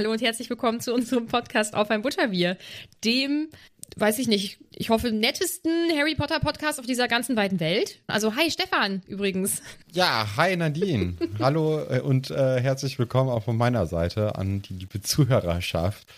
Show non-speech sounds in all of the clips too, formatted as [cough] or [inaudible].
Hallo und herzlich willkommen zu unserem Podcast Auf ein Butterbier, dem, weiß ich nicht, ich hoffe, nettesten Harry Potter Podcast auf dieser ganzen weiten Welt. Also, hi Stefan übrigens. Ja, hi Nadine. Hallo äh, und äh, herzlich willkommen auch von meiner Seite an die liebe Zuhörerschaft.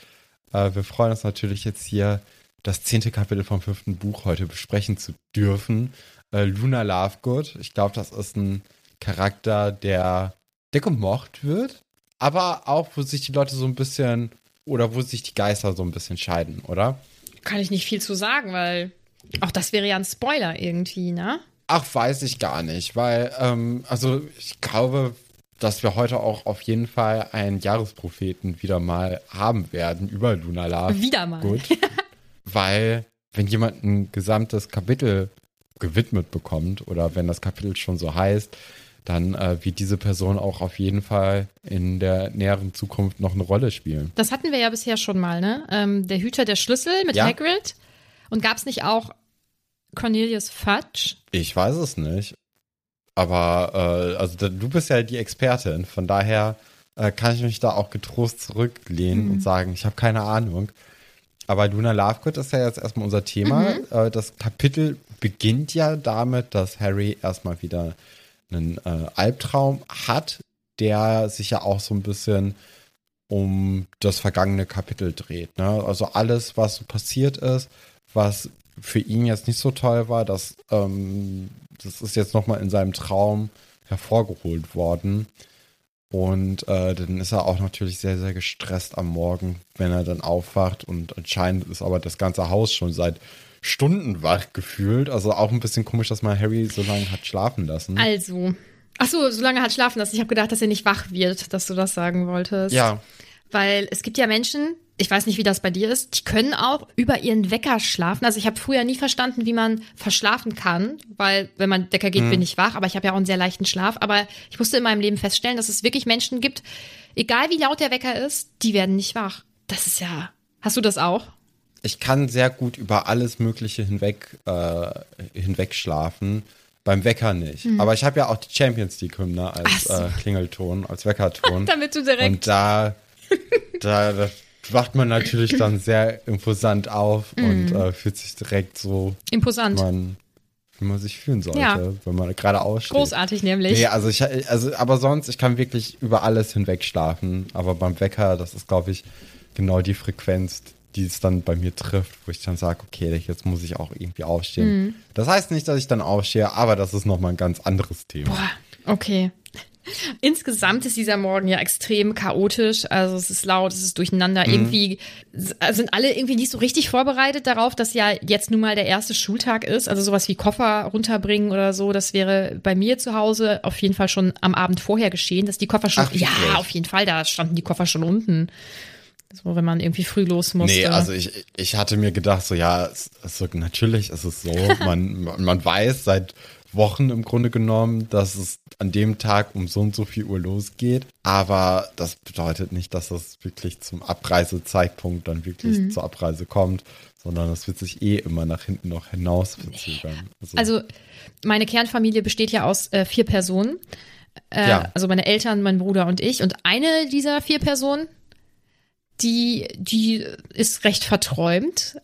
Äh, wir freuen uns natürlich jetzt hier das zehnte Kapitel vom fünften Buch heute besprechen zu dürfen. Äh, Luna Lovegood. Ich glaube, das ist ein Charakter, der, der gemocht wird, aber auch, wo sich die Leute so ein bisschen oder wo sich die Geister so ein bisschen scheiden, oder? Kann ich nicht viel zu sagen, weil auch das wäre ja ein Spoiler irgendwie, ne? Ach, weiß ich gar nicht, weil, ähm, also ich glaube, dass wir heute auch auf jeden Fall einen Jahrespropheten wieder mal haben werden über Luna Love. Wieder mal. Gut. [laughs] weil, wenn jemand ein gesamtes Kapitel gewidmet bekommt oder wenn das Kapitel schon so heißt, dann äh, wird diese Person auch auf jeden Fall in der näheren Zukunft noch eine Rolle spielen. Das hatten wir ja bisher schon mal, ne? Ähm, der Hüter der Schlüssel mit Ja. Hagrid. Und gab es nicht auch Cornelius Fudge? Ich weiß es nicht. Aber äh, also da, du bist ja die Expertin, von daher äh, kann ich mich da auch getrost zurücklehnen und sagen, ich habe keine Ahnung. Aber Luna Lovegood ist ja jetzt erstmal unser Thema. Äh, das Kapitel beginnt ja damit, dass Harry erstmal wieder einen äh, Albtraum hat, der sich ja auch so ein bisschen um das vergangene Kapitel dreht. Ne? Also alles, was passiert ist, was für ihn jetzt nicht so toll war, das, ähm, das ist jetzt nochmal in seinem Traum hervorgeholt worden. Und äh, dann ist er auch natürlich sehr, sehr gestresst am Morgen, wenn er dann aufwacht. Und anscheinend ist aber das ganze Haus schon seit Stunden wach gefühlt. Also auch ein bisschen komisch, dass man Harry so lange hat schlafen lassen. Also. Ach so, so lange hat schlafen lassen. Ich habe gedacht, dass er nicht wach wird, dass du das sagen wolltest. ja, Weil es gibt ja Menschen, ich weiß nicht, wie das bei dir ist, die können auch über ihren Wecker schlafen. Also ich habe früher nie verstanden, wie man verschlafen kann, weil wenn man Wecker geht, bin ich wach, aber ich habe ja auch einen sehr leichten Schlaf. Aber ich musste in meinem Leben feststellen, dass es wirklich Menschen gibt, egal wie laut der Wecker ist, die werden nicht wach. Das ist ja. Hast du das auch? ich kann sehr gut über alles Mögliche hinweg, äh, hinweg schlafen. Beim Wecker nicht. Aber ich habe ja auch die Champions League-Hymne als so. äh, Klingelton, als Weckerton. [laughs] Damit du direkt. Und da, [laughs] da, da wacht man natürlich dann sehr imposant auf Mhm. und äh, fühlt sich direkt so, imposant. wie man, wie man sich fühlen sollte, Ja. wenn man gerade aussteht. Großartig nämlich. Nee, also ich, also, aber sonst, ich kann wirklich über alles hinweg schlafen. Aber beim Wecker, das ist, glaube ich, genau die Frequenz, die es dann bei mir trifft, wo ich dann sage, okay, jetzt muss ich auch irgendwie aufstehen. Mhm. Das heißt nicht, dass ich dann aufstehe, aber das ist nochmal ein ganz anderes Thema. Boah, okay. Insgesamt ist dieser Morgen ja extrem chaotisch. Also es ist laut, es ist durcheinander. Irgendwie also sind alle irgendwie nicht so richtig vorbereitet darauf, dass ja jetzt nun mal der erste Schultag ist. Also sowas wie Koffer runterbringen oder so. Das wäre bei mir zu Hause auf jeden Fall schon am Abend vorher geschehen, dass die Koffer schon. Ach, ja, wirklich? auf jeden Fall. Da standen die Koffer schon unten. So, wenn man irgendwie früh los musste. Nee, also ich, ich hatte mir gedacht, so ja, es, es, natürlich ist es so. [laughs] Man, man weiß seit Wochen im Grunde genommen, dass es an dem Tag um so und so viel Uhr losgeht. Aber das bedeutet nicht, dass das wirklich zum Abreisezeitpunkt dann wirklich Mhm. zur Abreise kommt, sondern es wird sich eh immer nach hinten noch hinaus verzögern. Also meine Kernfamilie besteht ja aus äh, vier Personen. Äh, Ja. Also meine Eltern, mein Bruder und ich. Und eine dieser vier Personen, die, die ist recht verträumt.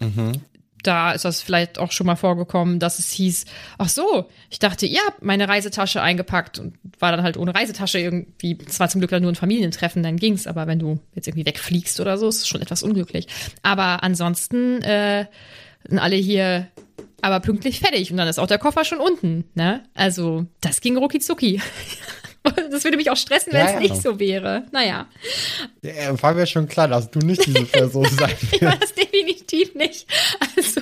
Da ist das vielleicht auch schon mal vorgekommen, dass es hieß, ach so, ich dachte, ihr habt meine Reisetasche eingepackt und war dann halt ohne Reisetasche irgendwie, es war zum Glück dann nur ein Familientreffen, dann ging's, aber wenn du jetzt irgendwie wegfliegst oder so, ist es schon etwas unglücklich. Aber ansonsten äh, sind alle hier aber pünktlich fertig und dann ist auch der Koffer schon unten, ne? Also, das ging rucki zucki. [laughs] [laughs] Das würde mich auch stressen, wenn Ja, es ja. nicht so wäre. Naja, Ja, war mir schon klar, dass du nicht diese Person [laughs] sein ich war wirst. das definitiv nicht. Also,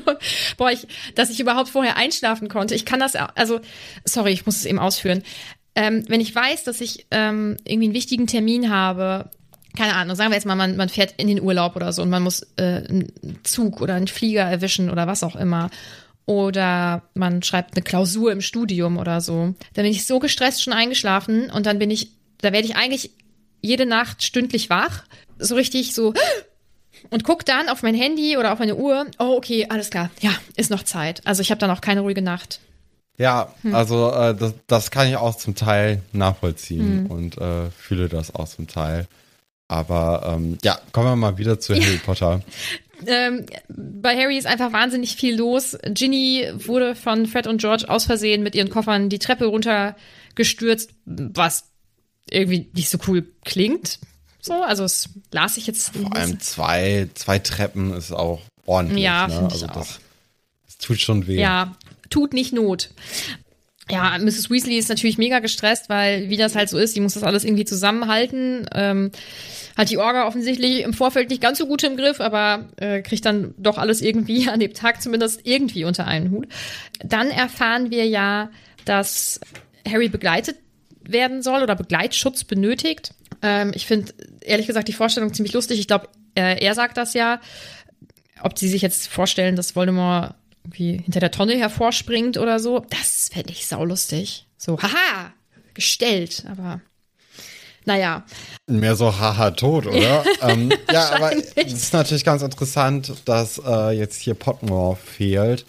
boah, ich, dass ich überhaupt vorher einschlafen konnte. Ich kann das, also, sorry, ich muss es eben ausführen. Ähm, wenn ich weiß, dass ich ähm, irgendwie einen wichtigen Termin habe, keine Ahnung, sagen wir jetzt mal, man, man fährt in den Urlaub oder so und man muss äh, einen Zug oder einen Flieger erwischen oder was auch immer. Oder man schreibt eine Klausur im Studium oder so. Dann bin ich so gestresst schon eingeschlafen und dann bin ich, da werde ich eigentlich jede Nacht stündlich wach. So richtig so [gasps] und guck dann auf mein Handy oder auf meine Uhr. Oh, okay, alles klar. Ja, ist noch Zeit. Also ich habe dann auch keine ruhige Nacht. Ja, Hm. also äh, das, das kann ich auch zum Teil nachvollziehen Hm. und äh, fühle das auch zum Teil. Aber ähm, ja, kommen wir mal wieder zu Harry Potter. [laughs] Ähm, bei Harry ist einfach wahnsinnig viel los. Ginny wurde von Fred und George aus Versehen mit ihren Koffern die Treppe runtergestürzt, was irgendwie nicht so cool klingt. So, also es las ich jetzt. Vor allem zwei, zwei Treppen ist auch ordentlich. Ja, ne? also das, das tut schon weh. Ja, tut nicht Not. Ja, Mrs. Weasley ist natürlich mega gestresst, weil wie das halt so ist, die muss das alles irgendwie zusammenhalten. Ähm, hat die Orga offensichtlich im Vorfeld nicht ganz so gut im Griff, aber äh, kriegt dann doch alles irgendwie [laughs] an dem Tag zumindest irgendwie unter einen Hut. Dann erfahren wir ja, dass Harry begleitet werden soll oder Begleitschutz benötigt. Ähm, ich finde ehrlich gesagt die Vorstellung ziemlich lustig. Ich glaube, äh, er sagt das ja. Ob sie sich jetzt vorstellen, dass Voldemort irgendwie hinter der Tonne hervorspringt oder so, das fände ich saulustig. So, haha, gestellt, aber naja. Mehr so haha tot, oder? [laughs] ähm, ja, aber es ist natürlich ganz interessant, dass äh, jetzt hier Potmore fehlt.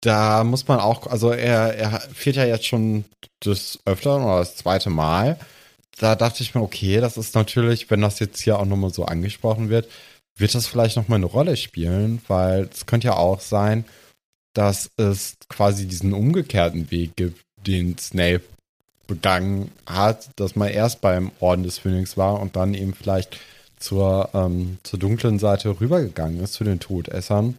Da muss man auch, also er, er fehlt ja jetzt schon das Öfteren oder das zweite Mal. Da dachte ich mir, okay, das ist natürlich, wenn das jetzt hier auch nochmal so angesprochen wird, wird das vielleicht nochmal eine Rolle spielen, weil es könnte ja auch sein, dass es quasi diesen umgekehrten Weg gibt, den Snape begangen hat, dass man erst beim Orden des Phönix war und dann eben vielleicht zur, ähm, zur dunklen Seite rübergegangen ist, zu den Todessern.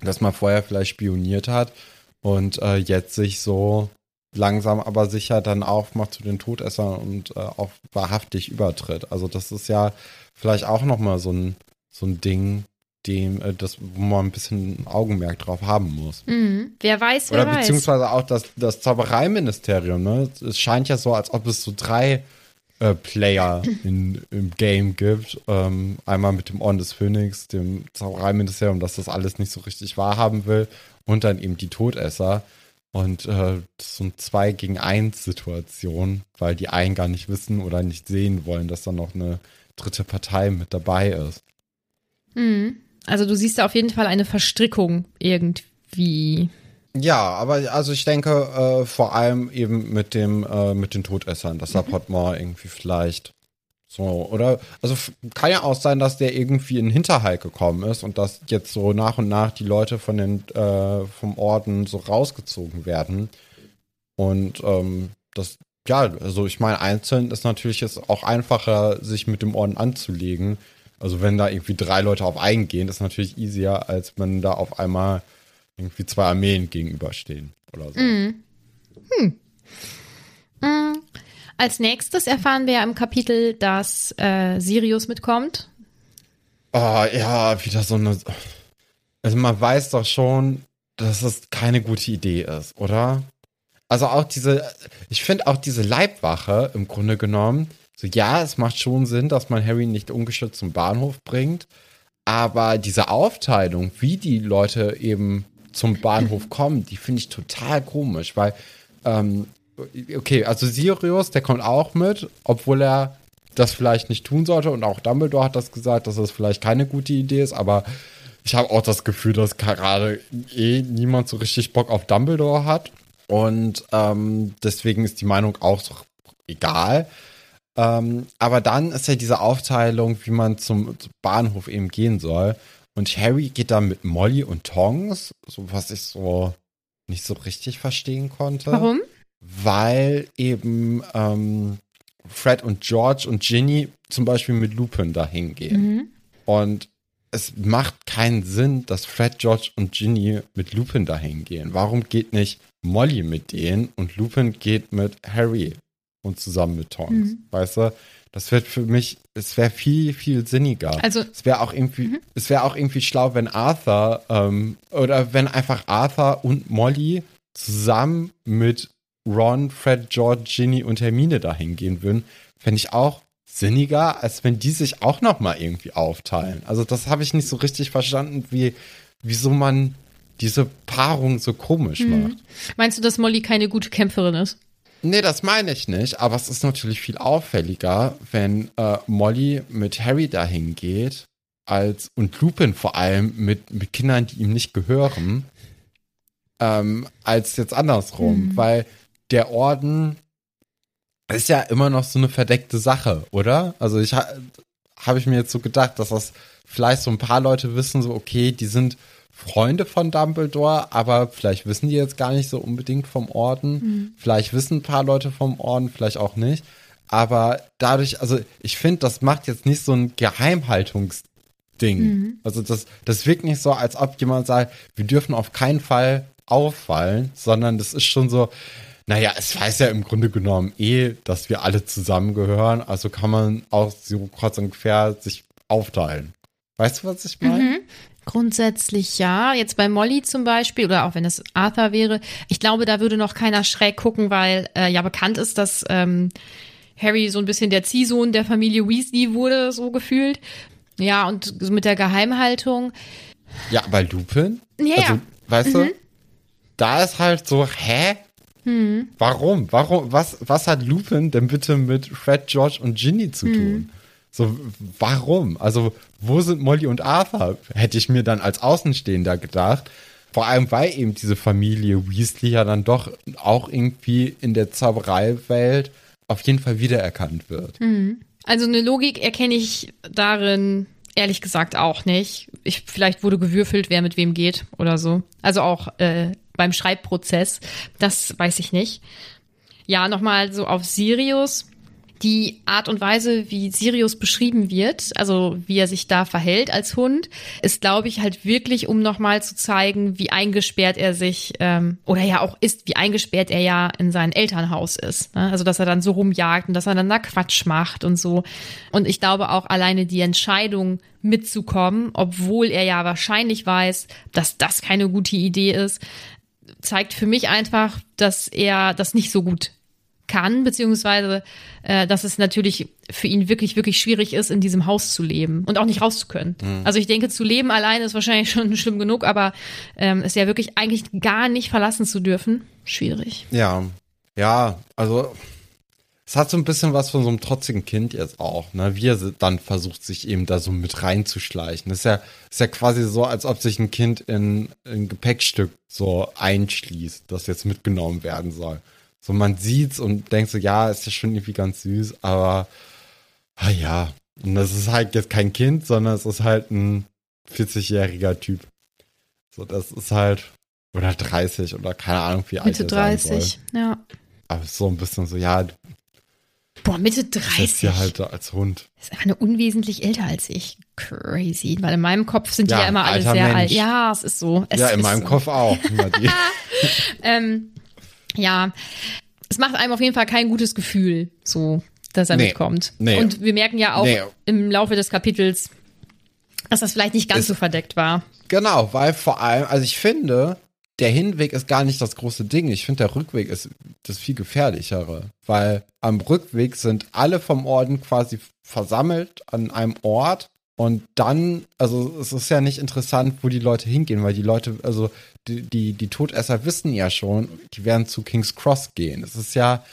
Dass man vorher vielleicht spioniert hat und äh, jetzt sich so langsam aber sicher dann aufmacht zu den Todessern und äh, auch wahrhaftig übertritt. Also das ist ja vielleicht auch nochmal so ein, so ein Ding, dem, äh, das, wo man ein bisschen Augenmerk drauf haben muss. Mhm. Wer weiß, wer Oder weiß. beziehungsweise auch das, das Zaubereiministerium, ne? Es scheint ja so, als ob es so drei äh, Player [clears throat] in, im Game gibt. Ähm, einmal mit dem Orden des Phönix, dem Zaubereiministerium, das das alles nicht so richtig wahrhaben will, und dann eben die Todesser. Und äh, das ist so eine 2 gegen 1 Situation, weil die einen gar nicht wissen oder nicht sehen wollen, dass da noch eine dritte Partei mit dabei ist. Mhm. Also du siehst da auf jeden Fall eine Verstrickung irgendwie. Ja, aber also ich denke äh, vor allem eben mit dem äh, mit den Todessern, dass da Potmore irgendwie vielleicht so oder also kann ja auch sein, dass der irgendwie in den Hinterhalt gekommen ist und dass jetzt so nach und nach die Leute von den äh, vom Orden so rausgezogen werden und ähm, das ja also ich meine einzeln ist natürlich jetzt auch einfacher sich mit dem Orden anzulegen. Also wenn da irgendwie drei Leute auf einen gehen, ist natürlich easier, als wenn da auf einmal irgendwie zwei Armeen gegenüberstehen oder so. Also als nächstes erfahren wir ja im Kapitel, dass äh, Sirius mitkommt. Oh, ja, wieder so eine. Also man weiß doch schon, dass es keine gute Idee ist, oder? Also auch diese, ich finde auch diese Leibwache im Grunde genommen, so ja, es macht schon Sinn, dass man Harry nicht ungeschützt zum Bahnhof bringt, aber diese Aufteilung, wie die Leute eben zum Bahnhof [clears throat] kommen, die finde ich total komisch, weil, ähm, okay, also Sirius, der kommt auch mit, obwohl er das vielleicht nicht tun sollte und auch Dumbledore hat das gesagt, dass das vielleicht keine gute Idee ist, aber ich habe auch das Gefühl, dass gerade eh niemand so richtig Bock auf Dumbledore hat und ähm, deswegen ist die Meinung auch so egal. Ähm, aber dann ist ja diese Aufteilung, wie man zum, zum Bahnhof eben gehen soll. Und Harry geht da mit Molly und Tongs, so was ich so nicht so richtig verstehen konnte. Warum? Weil eben ähm, Fred und George und Ginny zum Beispiel mit Lupin dahin gehen. Mhm. Und es macht keinen Sinn, dass Fred, George und Ginny mit Lupin dahin gehen. Warum geht nicht Molly mit denen und Lupin geht mit Harry und zusammen mit Tonks? Mhm. Weißt du? Das wird für mich, es wäre viel, viel sinniger. Also- es wäre auch irgendwie, es wäre auch irgendwie schlau, wenn Arthur ähm, oder wenn einfach Arthur und Molly zusammen mit Ron, Fred, George, Ginny und Hermine dahin gehen würden, fände ich auch sinniger, als wenn die sich auch noch mal irgendwie aufteilen. Also das habe ich nicht so richtig verstanden, wie wieso man diese Paarung so komisch macht. Meinst du, dass Molly keine gute Kämpferin ist? Nee, das meine ich nicht, aber es ist natürlich viel auffälliger, wenn äh, Molly mit Harry dahin geht, als und Lupin vor allem mit, mit Kindern, die ihm nicht gehören, ähm, als jetzt andersrum, weil der Orden ist ja immer noch so eine verdeckte Sache, oder? Also ich ha, habe ich mir jetzt so gedacht, dass das vielleicht so ein paar Leute wissen, so okay, die sind Freunde von Dumbledore, aber vielleicht wissen die jetzt gar nicht so unbedingt vom Orden. Vielleicht wissen ein paar Leute vom Orden, vielleicht auch nicht. Aber dadurch, also ich finde, das macht jetzt nicht so ein Geheimhaltungsding. Also das, das wirkt nicht so, als ob jemand sagt, wir dürfen auf keinen Fall auffallen, sondern das ist schon so, naja, es weiß ja im Grunde genommen eh, dass wir alle zusammengehören, also kann man auch so kreuz und quer sich aufteilen. Weißt du, was ich meine? Grundsätzlich ja. Jetzt bei Molly zum Beispiel oder auch wenn es Arthur wäre, ich glaube, da würde noch keiner schräg gucken, weil äh, ja bekannt ist, dass ähm, Harry so ein bisschen der Ziehsohn der Familie Weasley wurde, so gefühlt. Ja, und so mit der Geheimhaltung. Ja, aber Lupin? Ja, also, weißt du, da ist halt so, hä? Warum? Warum? Was, was hat Lupin denn bitte mit Fred, George und Ginny zu tun? So, warum? Also, wo sind Molly und Arthur? Hätte ich mir dann als Außenstehender gedacht. Vor allem, weil eben diese Familie Weasley ja dann doch auch irgendwie in der Zaubereiwelt auf jeden Fall wiedererkannt wird. Also eine Logik erkenne ich darin ehrlich gesagt auch nicht. Ich, vielleicht wurde gewürfelt, wer mit wem geht oder so. Also auch äh, beim Schreibprozess. Das weiß ich nicht. Ja, nochmal so auf Sirius. Die Art und Weise, wie Sirius beschrieben wird, also wie er sich da verhält als Hund, ist, glaube ich, halt wirklich, um nochmal zu zeigen, wie eingesperrt er sich, ähm, oder ja auch ist, wie eingesperrt er ja in sein Elternhaus ist. Ne? Also, dass er dann so rumjagt und dass er dann da Quatsch macht und so. Und ich glaube auch alleine die Entscheidung mitzukommen, obwohl er ja wahrscheinlich weiß, dass das keine gute Idee ist, zeigt für mich einfach, dass er das nicht so gut kann, beziehungsweise äh, dass es natürlich für ihn wirklich, wirklich schwierig ist, in diesem Haus zu leben und auch nicht raus zu können. Also ich denke, zu leben alleine ist wahrscheinlich [laughs] schon schlimm genug, aber ähm, ist ja wirklich eigentlich gar nicht verlassen zu dürfen, schwierig. Ja, ja, also es hat so ein bisschen was von so einem trotzigen Kind jetzt auch, ne? Wie er dann versucht, sich eben da so mit reinzuschleichen. Das ist ja, ist ja quasi so, als ob sich ein Kind in ein Gepäckstück so einschließt, das jetzt mitgenommen werden soll. So, man sieht's und denkt so, ja, ist ja schon irgendwie ganz süß, aber ah ja. Und das ist halt jetzt kein Kind, sondern es ist halt ein 40-jähriger Typ. So, das ist halt, oder 30 oder keine Ahnung, wie alt Mitte er sein soll. 30, ja. Aber so ein bisschen so, ja, Boah, Mitte bist 30. hier halt da als Hund. ist einfach nur unwesentlich älter als ich. Crazy. Weil in meinem Kopf sind die Ja, ja immer alle sehr Mensch. alt. Ja, es ist so. Es ja, in ist meinem so. Kopf auch. [laughs] Ähm, ja, es macht einem auf jeden Fall kein gutes Gefühl, so, dass er Nee. mitkommt. Nee. Und wir merken ja auch Nee. im Laufe des Kapitels, dass das vielleicht nicht ganz Es- so verdeckt war. Genau, weil vor allem, also ich finde, der Hinweg ist gar nicht das große Ding. Ich finde, der Rückweg ist das viel gefährlichere, weil am Rückweg sind alle vom Orden quasi versammelt an einem Ort und dann, also es ist ja nicht interessant, wo die Leute hingehen, weil die Leute, also die, die, die Todesser wissen ja schon, die werden zu King's Cross gehen. Es ist ja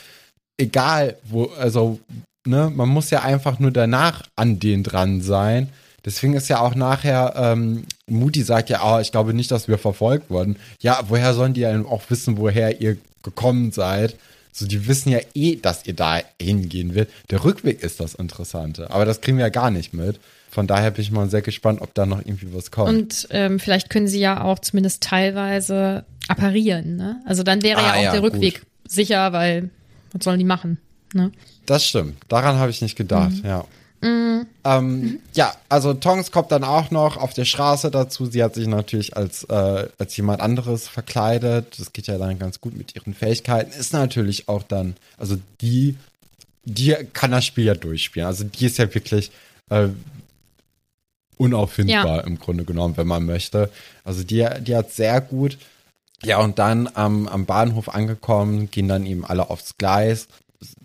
egal, wo, also, ne, man muss ja einfach nur danach an denen dran sein. Deswegen ist ja auch nachher, ähm, Moody sagt ja, oh, ich glaube nicht, dass wir verfolgt wurden. Ja, woher sollen die denn auch wissen, woher ihr gekommen seid? So, die wissen ja eh, dass ihr da hingehen wird. Der Rückweg ist das Interessante. Aber das kriegen wir ja gar nicht mit. Von daher bin ich mal sehr gespannt, ob da noch irgendwie was kommt. Und ähm, vielleicht können sie ja auch zumindest teilweise apparieren. Ne? Also dann wäre ja Ah, auch ja, der Rückweg gut. sicher, weil was sollen die machen? Ne? Das stimmt. Daran habe ich nicht gedacht, ja. Ähm, Ja, also Tongs kommt dann auch noch auf der Straße dazu. Sie hat sich natürlich als, äh, als jemand anderes verkleidet. Das geht ja dann ganz gut mit ihren Fähigkeiten. Ist natürlich auch dann, also die, die kann das Spiel ja durchspielen. Also die ist ja wirklich äh, unauffindbar Ja. im Grunde genommen, wenn man möchte. Also die, die hat sehr gut. Ja, und dann am, am Bahnhof angekommen, gehen dann eben alle aufs Gleis.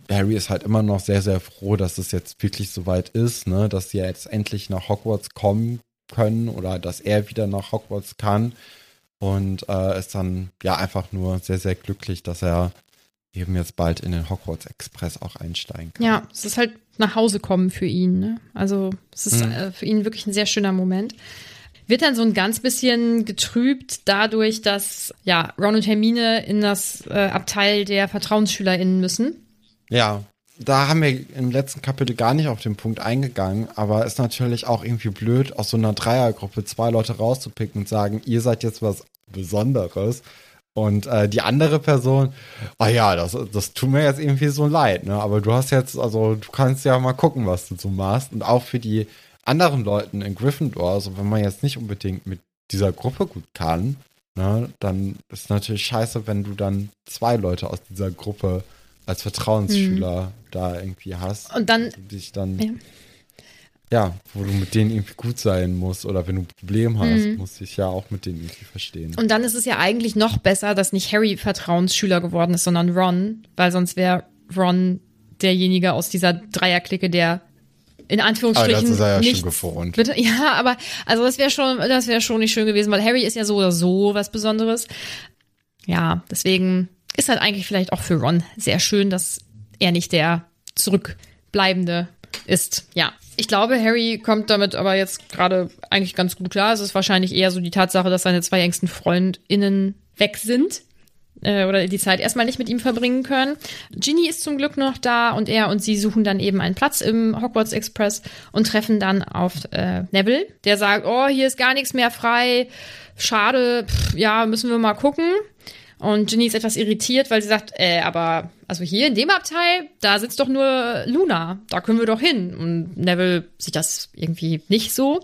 Harry ist halt immer noch sehr, sehr froh, dass es jetzt wirklich soweit ist, ne, dass sie jetzt endlich nach Hogwarts kommen können oder dass er wieder nach Hogwarts kann. Und äh, ist dann ja einfach nur sehr, sehr glücklich, dass er eben jetzt bald in den Hogwarts Express auch einsteigen kann. Ja, es ist halt nach Hause kommen für ihn. Ne? Also es ist äh, für ihn wirklich ein sehr schöner Moment. Wird dann so ein ganz bisschen getrübt dadurch, dass ja Ron und Hermine in das äh, Abteil der VertrauensschülerInnen müssen. Ja, da haben wir im letzten Kapitel gar nicht auf den Punkt eingegangen, aber ist natürlich auch irgendwie blöd, aus so einer Dreiergruppe zwei Leute rauszupicken und sagen, ihr seid jetzt was Besonderes. Und äh, die andere Person, ah ja, das, das tut mir jetzt irgendwie so leid, ne? Aber du hast jetzt, also du kannst ja mal gucken, was du so machst. Und auch für die anderen Leuten in Gryffindor, also wenn man jetzt nicht unbedingt mit dieser Gruppe gut kann, ne, dann ist natürlich scheiße, wenn du dann zwei Leute aus dieser Gruppe als Vertrauensschüler da irgendwie hast. Und dann- du dich dann, Ja. Ja. wo du mit denen irgendwie gut sein musst oder wenn du ein Problem hast, Mhm. musst du dich ja auch mit denen irgendwie verstehen. Und dann ist es ja eigentlich noch besser, dass nicht Harry Vertrauensschüler geworden ist, sondern Ron, weil sonst wäre Ron derjenige aus dieser Dreierklicke, der in Anführungsstrichen Aber das ist er ja schon. Bitte, [laughs] ja, aber also das wäre schon, das wäre schon nicht schön gewesen, weil Harry ist ja so oder so was Besonderes. Ja, deswegen ist halt eigentlich vielleicht auch für Ron sehr schön, dass er nicht der zurückbleibende ist. Ja, ich glaube, Harry kommt damit aber jetzt gerade eigentlich ganz gut klar. Es ist wahrscheinlich eher so die Tatsache, dass seine zwei engsten FreundInnen weg sind äh, oder die Zeit erstmal nicht mit ihm verbringen können. Ginny ist zum Glück noch da und er und sie suchen dann eben einen Platz im Hogwarts Express und treffen dann auf äh, Neville, der sagt, oh, hier ist gar nichts mehr frei, schade, pff, ja, müssen wir mal gucken. Und Ginny ist etwas irritiert, weil sie sagt, äh, aber also hier in dem Abteil, da sitzt doch nur Luna, da können wir doch hin. Und Neville sieht das irgendwie nicht so.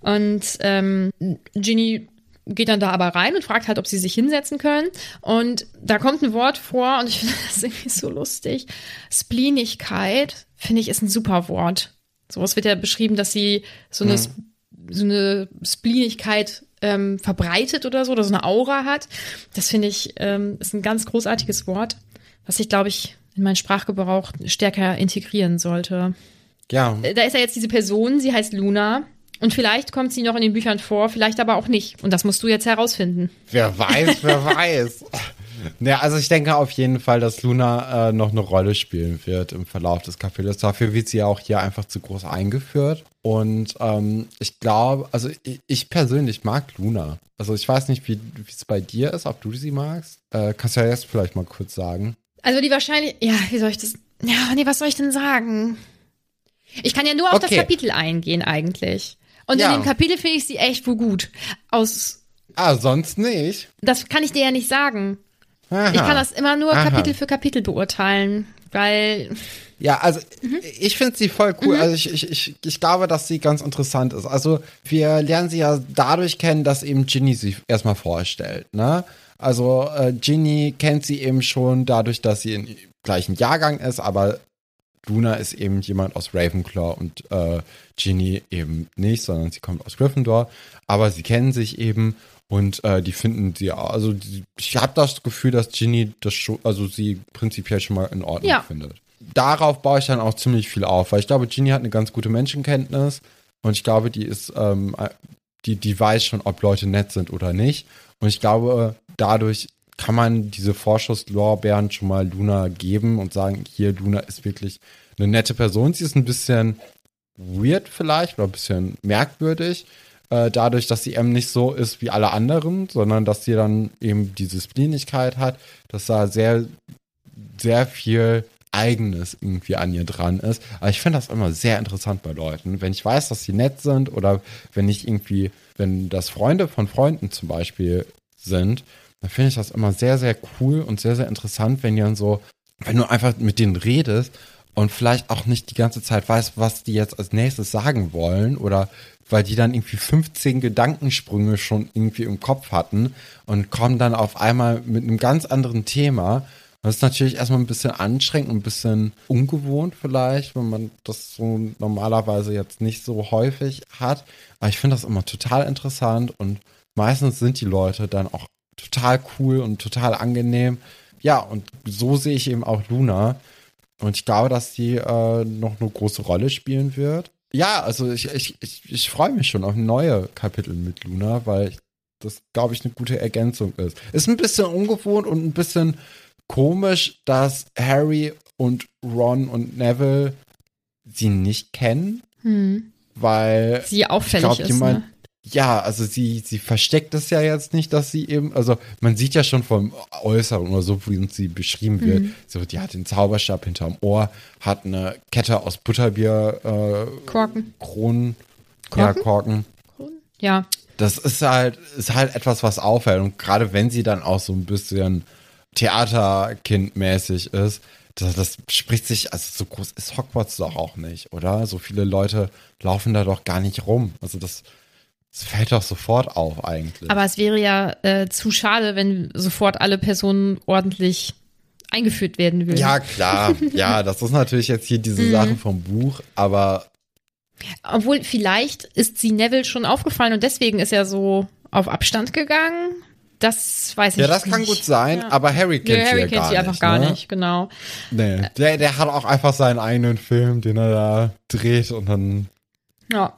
Und ähm, Ginny geht dann da aber rein und fragt halt, ob sie sich hinsetzen können. Und da kommt ein Wort vor und ich [laughs] finde das irgendwie so lustig. Spleenigkeit, finde ich, ist ein super Wort. So, es wird ja beschrieben, dass sie so eine, so eine Spleenigkeit ähm, verbreitet oder so, oder so eine Aura hat. Das finde ich, ähm, ist ein ganz großartiges Wort, was ich, glaube ich, in meinen Sprachgebrauch stärker integrieren sollte. Ja, Da ist ja jetzt diese Person, sie heißt Luna. Und vielleicht kommt sie noch in den Büchern vor, vielleicht aber auch nicht. Und das musst du jetzt herausfinden. wer weiß, wer [laughs] weiß. [laughs] Ja, also ich denke auf jeden Fall, dass Luna äh, noch eine Rolle spielen wird im Verlauf des Kapitels. Dafür wird sie ja auch hier einfach zu groß eingeführt. Und ähm, ich glaube, also ich, ich persönlich mag Luna. Also ich weiß nicht, wie es bei dir ist, ob du sie magst. Äh, kannst du ja jetzt vielleicht mal kurz sagen. Also die wahrscheinlich, ja, wie soll ich das, ja, nee, was soll ich denn sagen? Ich kann ja nur auf das Okay. Kapitel eingehen eigentlich. Und Ja. in dem Kapitel finde ich sie echt wohl gut. Aus, Ah, sonst nicht. das kann ich dir ja nicht sagen. Aha. Ich kann das immer nur Aha. Kapitel für Kapitel beurteilen, weil Ja, also Mhm. ich finde sie voll cool. Also ich, ich, ich, ich glaube, dass sie ganz interessant ist. Also wir lernen sie ja dadurch kennen, dass eben Ginny sie erstmal vorstellt. Ne? Also äh, Ginny kennt sie eben schon dadurch, dass sie in gleichen Jahrgang ist, aber Luna ist eben jemand aus Ravenclaw und äh, Ginny eben nicht, sondern sie kommt aus Gryffindor. Aber sie kennen sich eben und äh, die finden sie, also die, ich habe das Gefühl, dass Ginny das schon, also sie prinzipiell schon mal in Ordnung Ja. findet. Darauf baue ich dann auch ziemlich viel auf, weil ich glaube, Ginny hat eine ganz gute Menschenkenntnis und ich glaube, die ist, ähm, die, die weiß schon, ob Leute nett sind oder nicht. Und ich glaube, dadurch kann man diese Vorschusslorbeeren schon mal Luna geben und sagen, hier, Luna ist wirklich eine nette Person. Sie ist ein bisschen weird vielleicht oder ein bisschen merkwürdig, äh, dadurch, dass sie eben nicht so ist wie alle anderen, sondern dass sie dann eben diese Splinigkeit hat, dass da sehr, sehr viel Eigenes irgendwie an ihr dran ist. Aber ich finde das immer sehr interessant bei Leuten. Wenn ich weiß, dass sie nett sind oder wenn ich irgendwie, wenn das Freunde von Freunden zum Beispiel sind, dann finde ich das immer sehr, sehr cool und sehr, sehr interessant, wenn die dann so, wenn du einfach mit denen redest und vielleicht auch nicht die ganze Zeit weißt, was die jetzt als nächstes sagen wollen oder weil die dann irgendwie 15 Gedankensprünge schon irgendwie im Kopf hatten und kommen dann auf einmal mit einem ganz anderen Thema. Das ist natürlich erstmal ein bisschen anstrengend ein bisschen ungewohnt vielleicht, wenn man das so normalerweise jetzt nicht so häufig hat. Aber ich finde das immer total interessant und meistens sind die Leute dann auch total cool und total angenehm. Ja, und so sehe ich eben auch Luna. Und ich glaube, dass die äh, noch eine große Rolle spielen wird. Ja, also ich, ich, ich, ich freue mich schon auf neue Kapitel mit Luna, weil das, glaube ich, eine gute Ergänzung ist. Ist ein bisschen ungewohnt und ein bisschen komisch, dass Harry und Ron und Neville sie nicht kennen, Hm. weil Sie auffällig glaub, ist. jemand, ne? Ja, also sie, sie versteckt es ja jetzt nicht, dass sie eben, also man sieht ja schon vom Äußeren oder so, wie uns sie beschrieben wird. Mhm. So, die hat den Zauberstab hinterm Ohr, hat eine Kette aus Butterbier, äh, Korken. Kronen, ja, Korken? Korken. Ja. Das ist halt, ist halt etwas, was auffällt. Und gerade wenn sie dann auch so ein bisschen Theaterkindmäßig ist, das, das spricht sich, also so groß ist Hogwarts doch auch nicht, oder? So viele Leute laufen da doch gar nicht rum. Also das, das fällt doch sofort auf eigentlich. Aber es wäre ja äh, zu schade, wenn sofort alle Personen ordentlich eingeführt werden würden. ja, klar. [laughs] Ja, das ist natürlich jetzt hier diese Mhm. Sache vom Buch, aber Obwohl, vielleicht ist sie Neville schon aufgefallen und deswegen ist er so auf Abstand gegangen. Das weiß ich ja, das nicht. kann gut sein, Ja. aber Harry kennt sie Harry ja kennt gar sie einfach nicht, gar ne? nicht, genau. Nee, der, der hat auch einfach seinen eigenen Film, den er da dreht und dann Ja.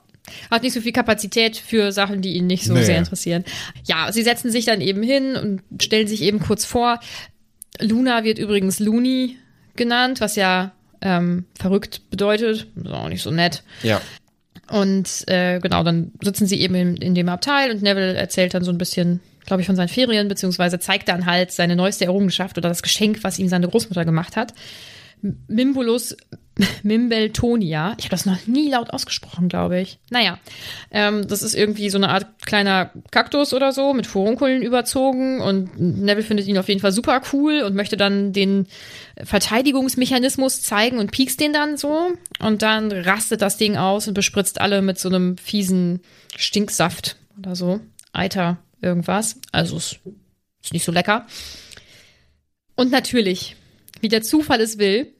Hat nicht so viel Kapazität für Sachen, die ihn nicht so Nee. sehr interessieren. Ja, sie setzen sich dann eben hin und stellen sich eben kurz vor. Luna wird übrigens Looney genannt, was ja ähm, verrückt bedeutet. Ist auch nicht so nett. Ja. Und äh, genau, dann sitzen sie eben in, in dem Abteil und Neville erzählt dann so ein bisschen, glaube ich, von seinen Ferien, beziehungsweise zeigt dann halt seine neueste Errungenschaft oder das Geschenk, was ihm seine Großmutter gemacht hat. Mimbulus Mimbeltonia. Ich habe das noch nie laut ausgesprochen, glaube ich. Naja, ähm, das ist irgendwie so eine Art kleiner Kaktus oder so mit Furunkeln überzogen und Neville findet ihn auf jeden Fall super cool und möchte dann den Verteidigungsmechanismus zeigen und piekst den dann so und dann rastet das Ding aus und bespritzt alle mit so einem fiesen Stinksaft oder so. Eiter, irgendwas. Also es ist nicht so lecker. Und natürlich, wie der Zufall es will,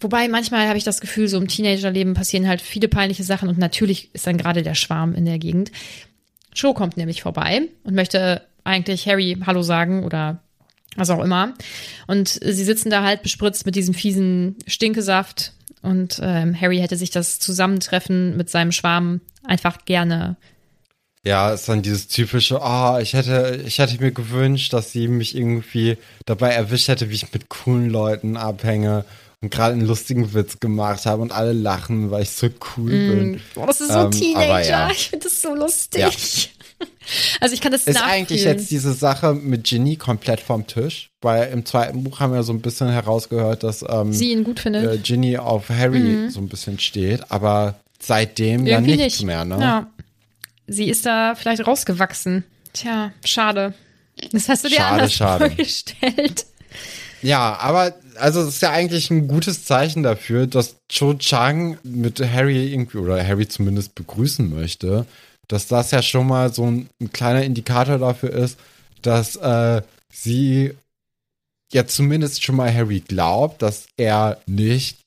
Wobei manchmal habe ich das Gefühl, so im Teenagerleben passieren halt viele peinliche Sachen und natürlich ist dann gerade der Schwarm in der Gegend. Joe kommt nämlich vorbei und möchte eigentlich Harry Hallo sagen oder was auch immer. Und sie sitzen da halt bespritzt mit diesem fiesen Stinkesaft und ähm, Harry hätte sich das Zusammentreffen mit seinem Schwarm einfach gerne. Ja, ist dann dieses typische, ah, ich hätte, ich hätte mir gewünscht, dass sie mich irgendwie dabei erwischt hätte, wie ich mit coolen Leuten abhänge gerade einen lustigen Witz gemacht habe und alle lachen, weil ich so cool bin. Oh, das ist so Ähm, Teenager. ja. Ich finde das so lustig. Ja. [laughs] Also ich kann das Ist nachfühlen. eigentlich jetzt diese Sache mit Ginny komplett vom Tisch? Weil im zweiten Buch haben wir so ein bisschen herausgehört, dass ähm, Sie ihn gut findet. äh, Ginny auf Harry so ein bisschen steht, aber seitdem ja nichts nicht. mehr, ne? Ja. Sie ist da vielleicht rausgewachsen. Tja, schade. Das hast du dir Schade, anders schade. vorgestellt. Ja, aber also es ist ja eigentlich ein gutes Zeichen dafür, dass Cho Chang mit Harry irgendwie oder Harry zumindest begrüßen möchte, dass das ja schon mal so ein, ein kleiner Indikator dafür ist, dass äh, sie ja zumindest schon mal Harry glaubt, dass er nicht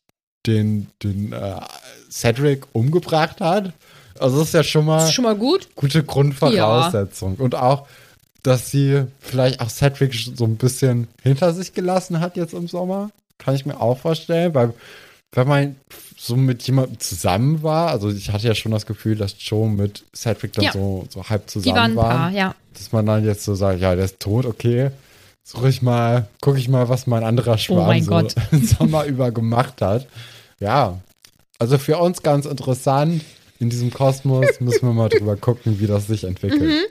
den, den äh, Cedric umgebracht hat. Also das ist ja schon mal, schon mal gut. gute Grundvoraussetzung. Und auch, dass sie vielleicht auch Cedric so ein bisschen hinter sich gelassen hat jetzt im Sommer. Kann ich mir auch vorstellen, weil wenn man so mit jemandem zusammen war, also ich hatte ja schon das Gefühl, dass Joe mit Cedric dann Ja. so, so halb zusammen waren, Paar, ja. dass man dann jetzt so sagt, ja, der ist tot, okay, suche ich mal, gucke ich mal, was mein anderer Schwarm Oh so [laughs] Sommer über gemacht hat. Ja, also für uns ganz interessant. In diesem Kosmos müssen wir mal drüber gucken, wie das sich entwickelt. Mhm.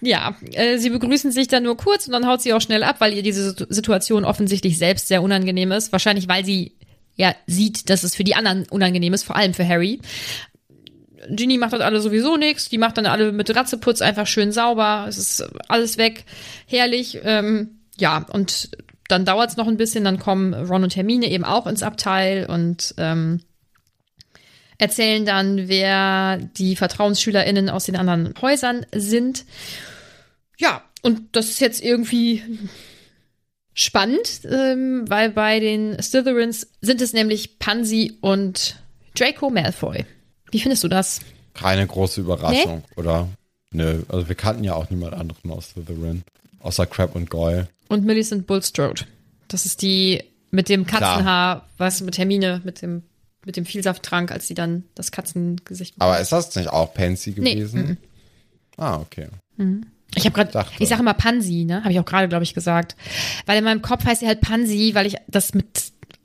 Ja, äh, sie begrüßen sich dann nur kurz und dann haut sie auch schnell ab, weil ihr diese Situ- Situation offensichtlich selbst sehr unangenehm ist. Wahrscheinlich, weil sie ja sieht, dass es für die anderen unangenehm ist, vor allem für Harry. Ginny macht das alle sowieso nichts. Die macht dann alle mit Ratzeputz einfach schön sauber. Es ist alles weg. Herrlich. Ähm, ja, und dann dauert es noch ein bisschen. Dann kommen Ron und Hermine eben auch ins Abteil und ähm, erzählen dann, wer die VertrauensschülerInnen aus den anderen Häusern sind. Ja, und das ist jetzt irgendwie spannend, ähm, weil bei den Slytherins sind es nämlich Pansy und Draco Malfoy. Wie findest du das? Keine große Überraschung, oder? Nö, also wir kannten ja auch niemand anderen aus Slytherin, außer Crab und Goyle. Und Millicent Bulstrode. Das ist die mit dem Katzenhaar, was mit Hermine, mit dem, mit dem Vielsafttrank, als sie dann das Katzengesicht. Aber ist das nicht auch Pansy Nee, gewesen? Ah, okay. Ich habe gerade, Dachte. ich sage immer Pansy, ne? Habe ich auch gerade, glaube ich, gesagt. Weil in meinem Kopf heißt sie halt Pansy, weil ich das mit,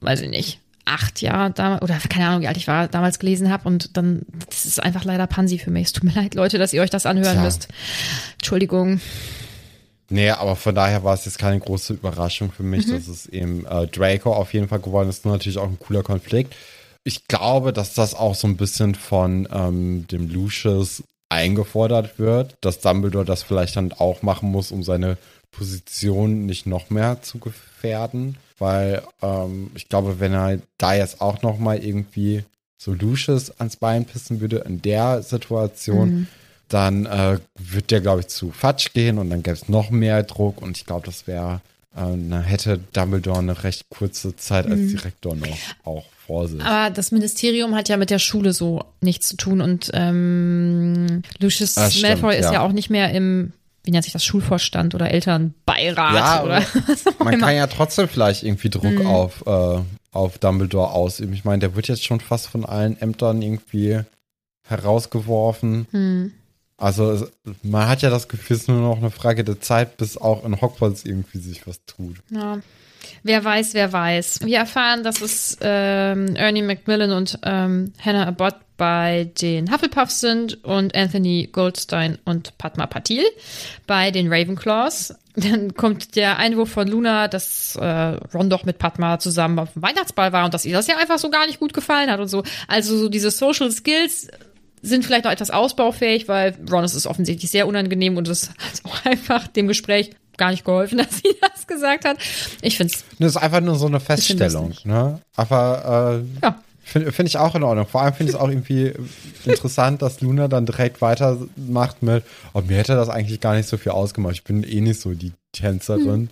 weiß ich nicht, acht Jahren damals, oder keine Ahnung, wie alt ich war, damals gelesen habe. Und dann, das ist einfach leider Pansy für mich. Es tut mir [laughs] leid, Leute, dass ihr euch das anhören Tja. müsst. Entschuldigung. Nee, aber von daher war es jetzt keine große Überraschung für mich, dass es eben äh, Draco auf jeden Fall geworden ist. Nur natürlich auch ein cooler Konflikt. Ich glaube, dass das auch so ein bisschen von ähm, dem Lucius eingefordert wird, dass Dumbledore das vielleicht dann auch machen muss, um seine Position nicht noch mehr zu gefährden. Weil ähm, ich glaube, wenn er da jetzt auch noch mal irgendwie so Lucius ans Bein pissen würde in der Situation, dann äh, wird der, glaube ich, zu Fatsch gehen und dann gäbe es noch mehr Druck und ich glaube, das wäre, äh, dann hätte Dumbledore eine recht kurze Zeit als Direktor noch auch vor sich. Aber das Ministerium hat ja mit der Schule so nichts zu tun und ähm, Lucius Ah, stimmt, Malfoy ist ja. ja auch nicht mehr im, wie nennt sich das, Schulvorstand oder Elternbeirat Ja, oder [laughs] was auch Man immer. kann ja trotzdem vielleicht irgendwie Druck Mhm. auf, äh, auf Dumbledore ausüben. Ich meine, der wird jetzt schon fast von allen Ämtern irgendwie herausgeworfen. Hm. Also man hat ja das Gefühl, es ist nur noch eine Frage der Zeit, bis auch in Hogwarts irgendwie sich was tut. Ja. Wer weiß, wer weiß. Wir erfahren, dass es ähm, Ernie Macmillan und ähm, Hannah Abbott bei den Hufflepuffs sind und Anthony Goldstein und Padma Patil bei den Ravenclaws. Dann kommt der Einwurf von Luna, dass äh, Ron doch mit Padma zusammen auf dem Weihnachtsball war und dass ihr das ja einfach so gar nicht gut gefallen hat und so. Also so diese Social Skills sind vielleicht noch etwas ausbaufähig, weil Ron ist offensichtlich sehr unangenehm und es hat auch [laughs] einfach dem Gespräch gar nicht geholfen, [laughs] dass sie das gesagt hat. Ich finde es Das ist einfach nur so eine Feststellung, ne? Aber äh, Ja. finde find ich auch in Ordnung. Vor allem finde ich es auch irgendwie interessant, dass Luna dann direkt weitermacht mit, oh, mir hätte das eigentlich gar nicht so viel ausgemacht. Ich bin eh nicht so die Tänzerin.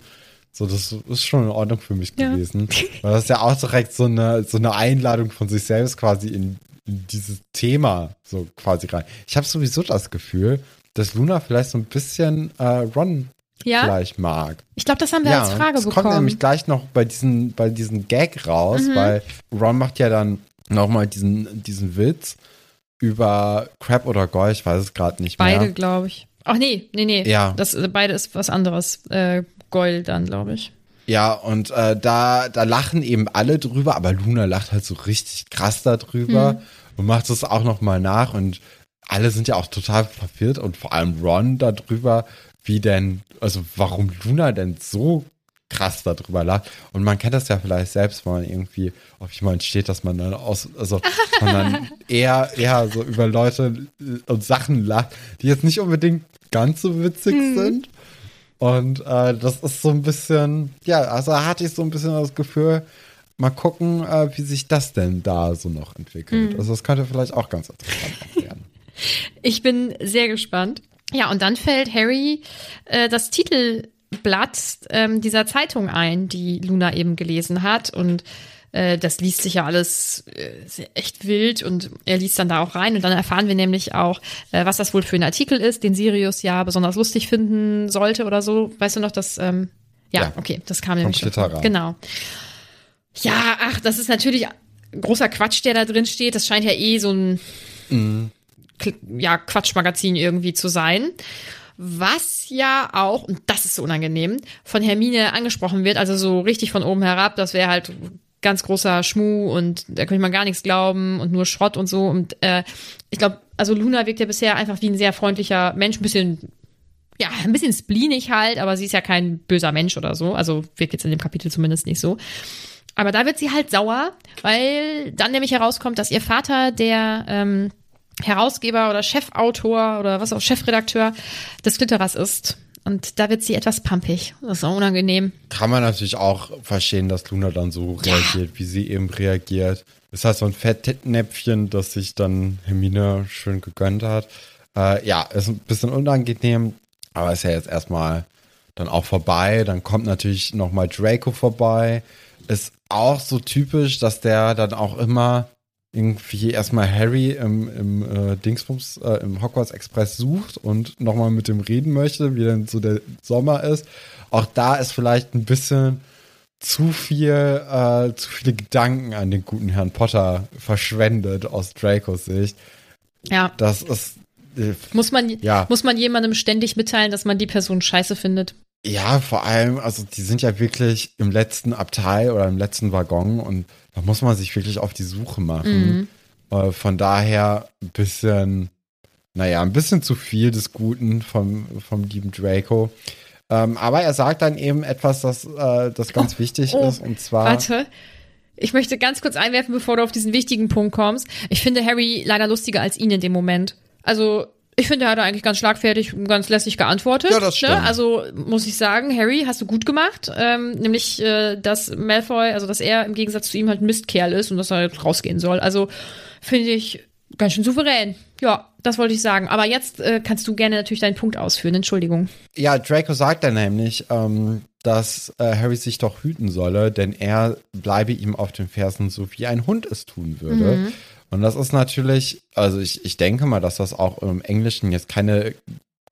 So, das ist schon in Ordnung für mich Hm. Ja. gewesen. Weil das ist ja auch direkt so eine, so eine Einladung von sich selbst quasi in, in dieses Thema so quasi rein. Ich habe sowieso das Gefühl, dass Luna vielleicht so ein bisschen äh, Ron Ja? vielleicht mag. Ich glaube, das haben wir als Frage das bekommen. kommt nämlich gleich noch bei diesen, bei diesen Gag raus, Mhm. weil Ron macht ja dann nochmal diesen, diesen Witz über Crab oder Goy, ich weiß es gerade nicht beide, mehr. glaube ich. Ach nee, nee, nee. Ja. Das, äh, beide ist was anderes. Äh, Goyle dann, glaube ich. Ja, und äh, da, da lachen eben alle drüber, aber Luna lacht halt so richtig krass darüber Mhm. Und macht es auch nochmal nach und alle sind ja auch total verwirrt und vor allem Ron darüber, wie denn, also warum Luna denn so krass darüber lacht. Und man kennt das ja vielleicht selbst, wenn man irgendwie auf jemanden steht, dass man dann aus, also man dann [laughs] eher, eher so über Leute und Sachen lacht, die jetzt nicht unbedingt ganz so witzig sind. Und äh, das ist so ein bisschen, ja, also hatte ich so ein bisschen das Gefühl, mal gucken, äh, wie sich das denn da so noch entwickelt. Also das könnte vielleicht auch ganz interessant werden. [laughs] Ich bin sehr gespannt. Ja, und dann fällt Harry äh, das Titelbild Blatt ähm, dieser Zeitung ein, die Luna eben gelesen hat. Und äh, das liest sich ja alles äh, echt wild und er liest dann da auch rein. Und dann erfahren wir nämlich auch, äh, was das wohl für ein Artikel ist, den Sirius ja besonders lustig finden sollte oder so. Weißt du noch, dass. Ähm, ja, Ja. okay, das kam nämlich. schon. Genau. Ja, ach, das ist natürlich großer Quatsch, der da drin steht. Das scheint ja eh so ein Kl- ja, Quatschmagazin irgendwie zu sein. Was ja auch, und das ist so unangenehm, von Hermine angesprochen wird, also so richtig von oben herab, das wäre halt ganz großer Schmuh und da könnte man gar nichts glauben und nur Schrott und so. Und äh, ich glaube, also Luna wirkt ja bisher einfach wie ein sehr freundlicher Mensch, ein bisschen, ja, ein bisschen spleenig halt, aber sie ist ja kein böser Mensch oder so. Also wirkt jetzt in dem Kapitel zumindest nicht so. Aber da wird sie halt sauer, weil dann nämlich herauskommt, dass ihr Vater der ähm, Herausgeber oder Chefautor oder was auch Chefredakteur des Glitterers ist. Und da wird sie etwas pampig. Das ist auch unangenehm. Kann man natürlich auch verstehen, dass Luna dann so reagiert, wie sie eben reagiert. Das heißt, so ein Fettnäpfchen, das sich dann Hermine schön gegönnt hat. Äh, ja, ist ein bisschen unangenehm, aber ist ja jetzt erstmal dann auch vorbei. Dann kommt natürlich nochmal Draco vorbei. Ist auch so typisch, dass der dann auch immer irgendwie erstmal Harry im, im äh, Dingsbums, äh, im Hogwarts Express sucht und nochmal mit dem reden möchte, wie denn so der Sommer ist. Auch da ist vielleicht ein bisschen zu viel, äh, zu viele Gedanken an den guten Herrn Potter verschwendet aus Dracos Sicht. Ja. Das ist, äh, Muss man, Ja. muss man jemandem ständig mitteilen, dass man die Person scheiße findet? Ja, vor allem, also die sind ja wirklich im letzten Abteil oder im letzten Waggon und da muss man sich wirklich auf die Suche machen. Äh, von daher ein bisschen, naja, ein bisschen zu viel des Guten vom, vom lieben Draco. Ähm, aber er sagt dann eben etwas, das, äh, das ganz wichtig oh, ist und zwar. Warte. Ich möchte ganz kurz einwerfen, bevor du auf diesen wichtigen Punkt kommst. Ich finde Harry leider lustiger als ihn in dem Moment. Also, ich finde, er hat eigentlich ganz schlagfertig und ganz lässig geantwortet. Ja, das stimmt. Ne? Also, muss ich sagen, Harry, hast du gut gemacht. Ähm, nämlich, äh, dass Malfoy, also, dass er im Gegensatz zu ihm halt ein Mistkerl ist und dass er jetzt rausgehen soll. Also, finde ich ganz schön souverän. Ja, das wollte ich sagen. Aber jetzt äh, kannst du gerne natürlich deinen Punkt ausführen. Entschuldigung. Ja, Draco sagt dann nämlich, ähm, dass äh, Harry sich doch hüten solle, denn er bleibe ihm auf den Fersen, so wie ein Hund es tun würde. Und das ist natürlich, also ich, ich denke mal, dass das auch im Englischen jetzt keine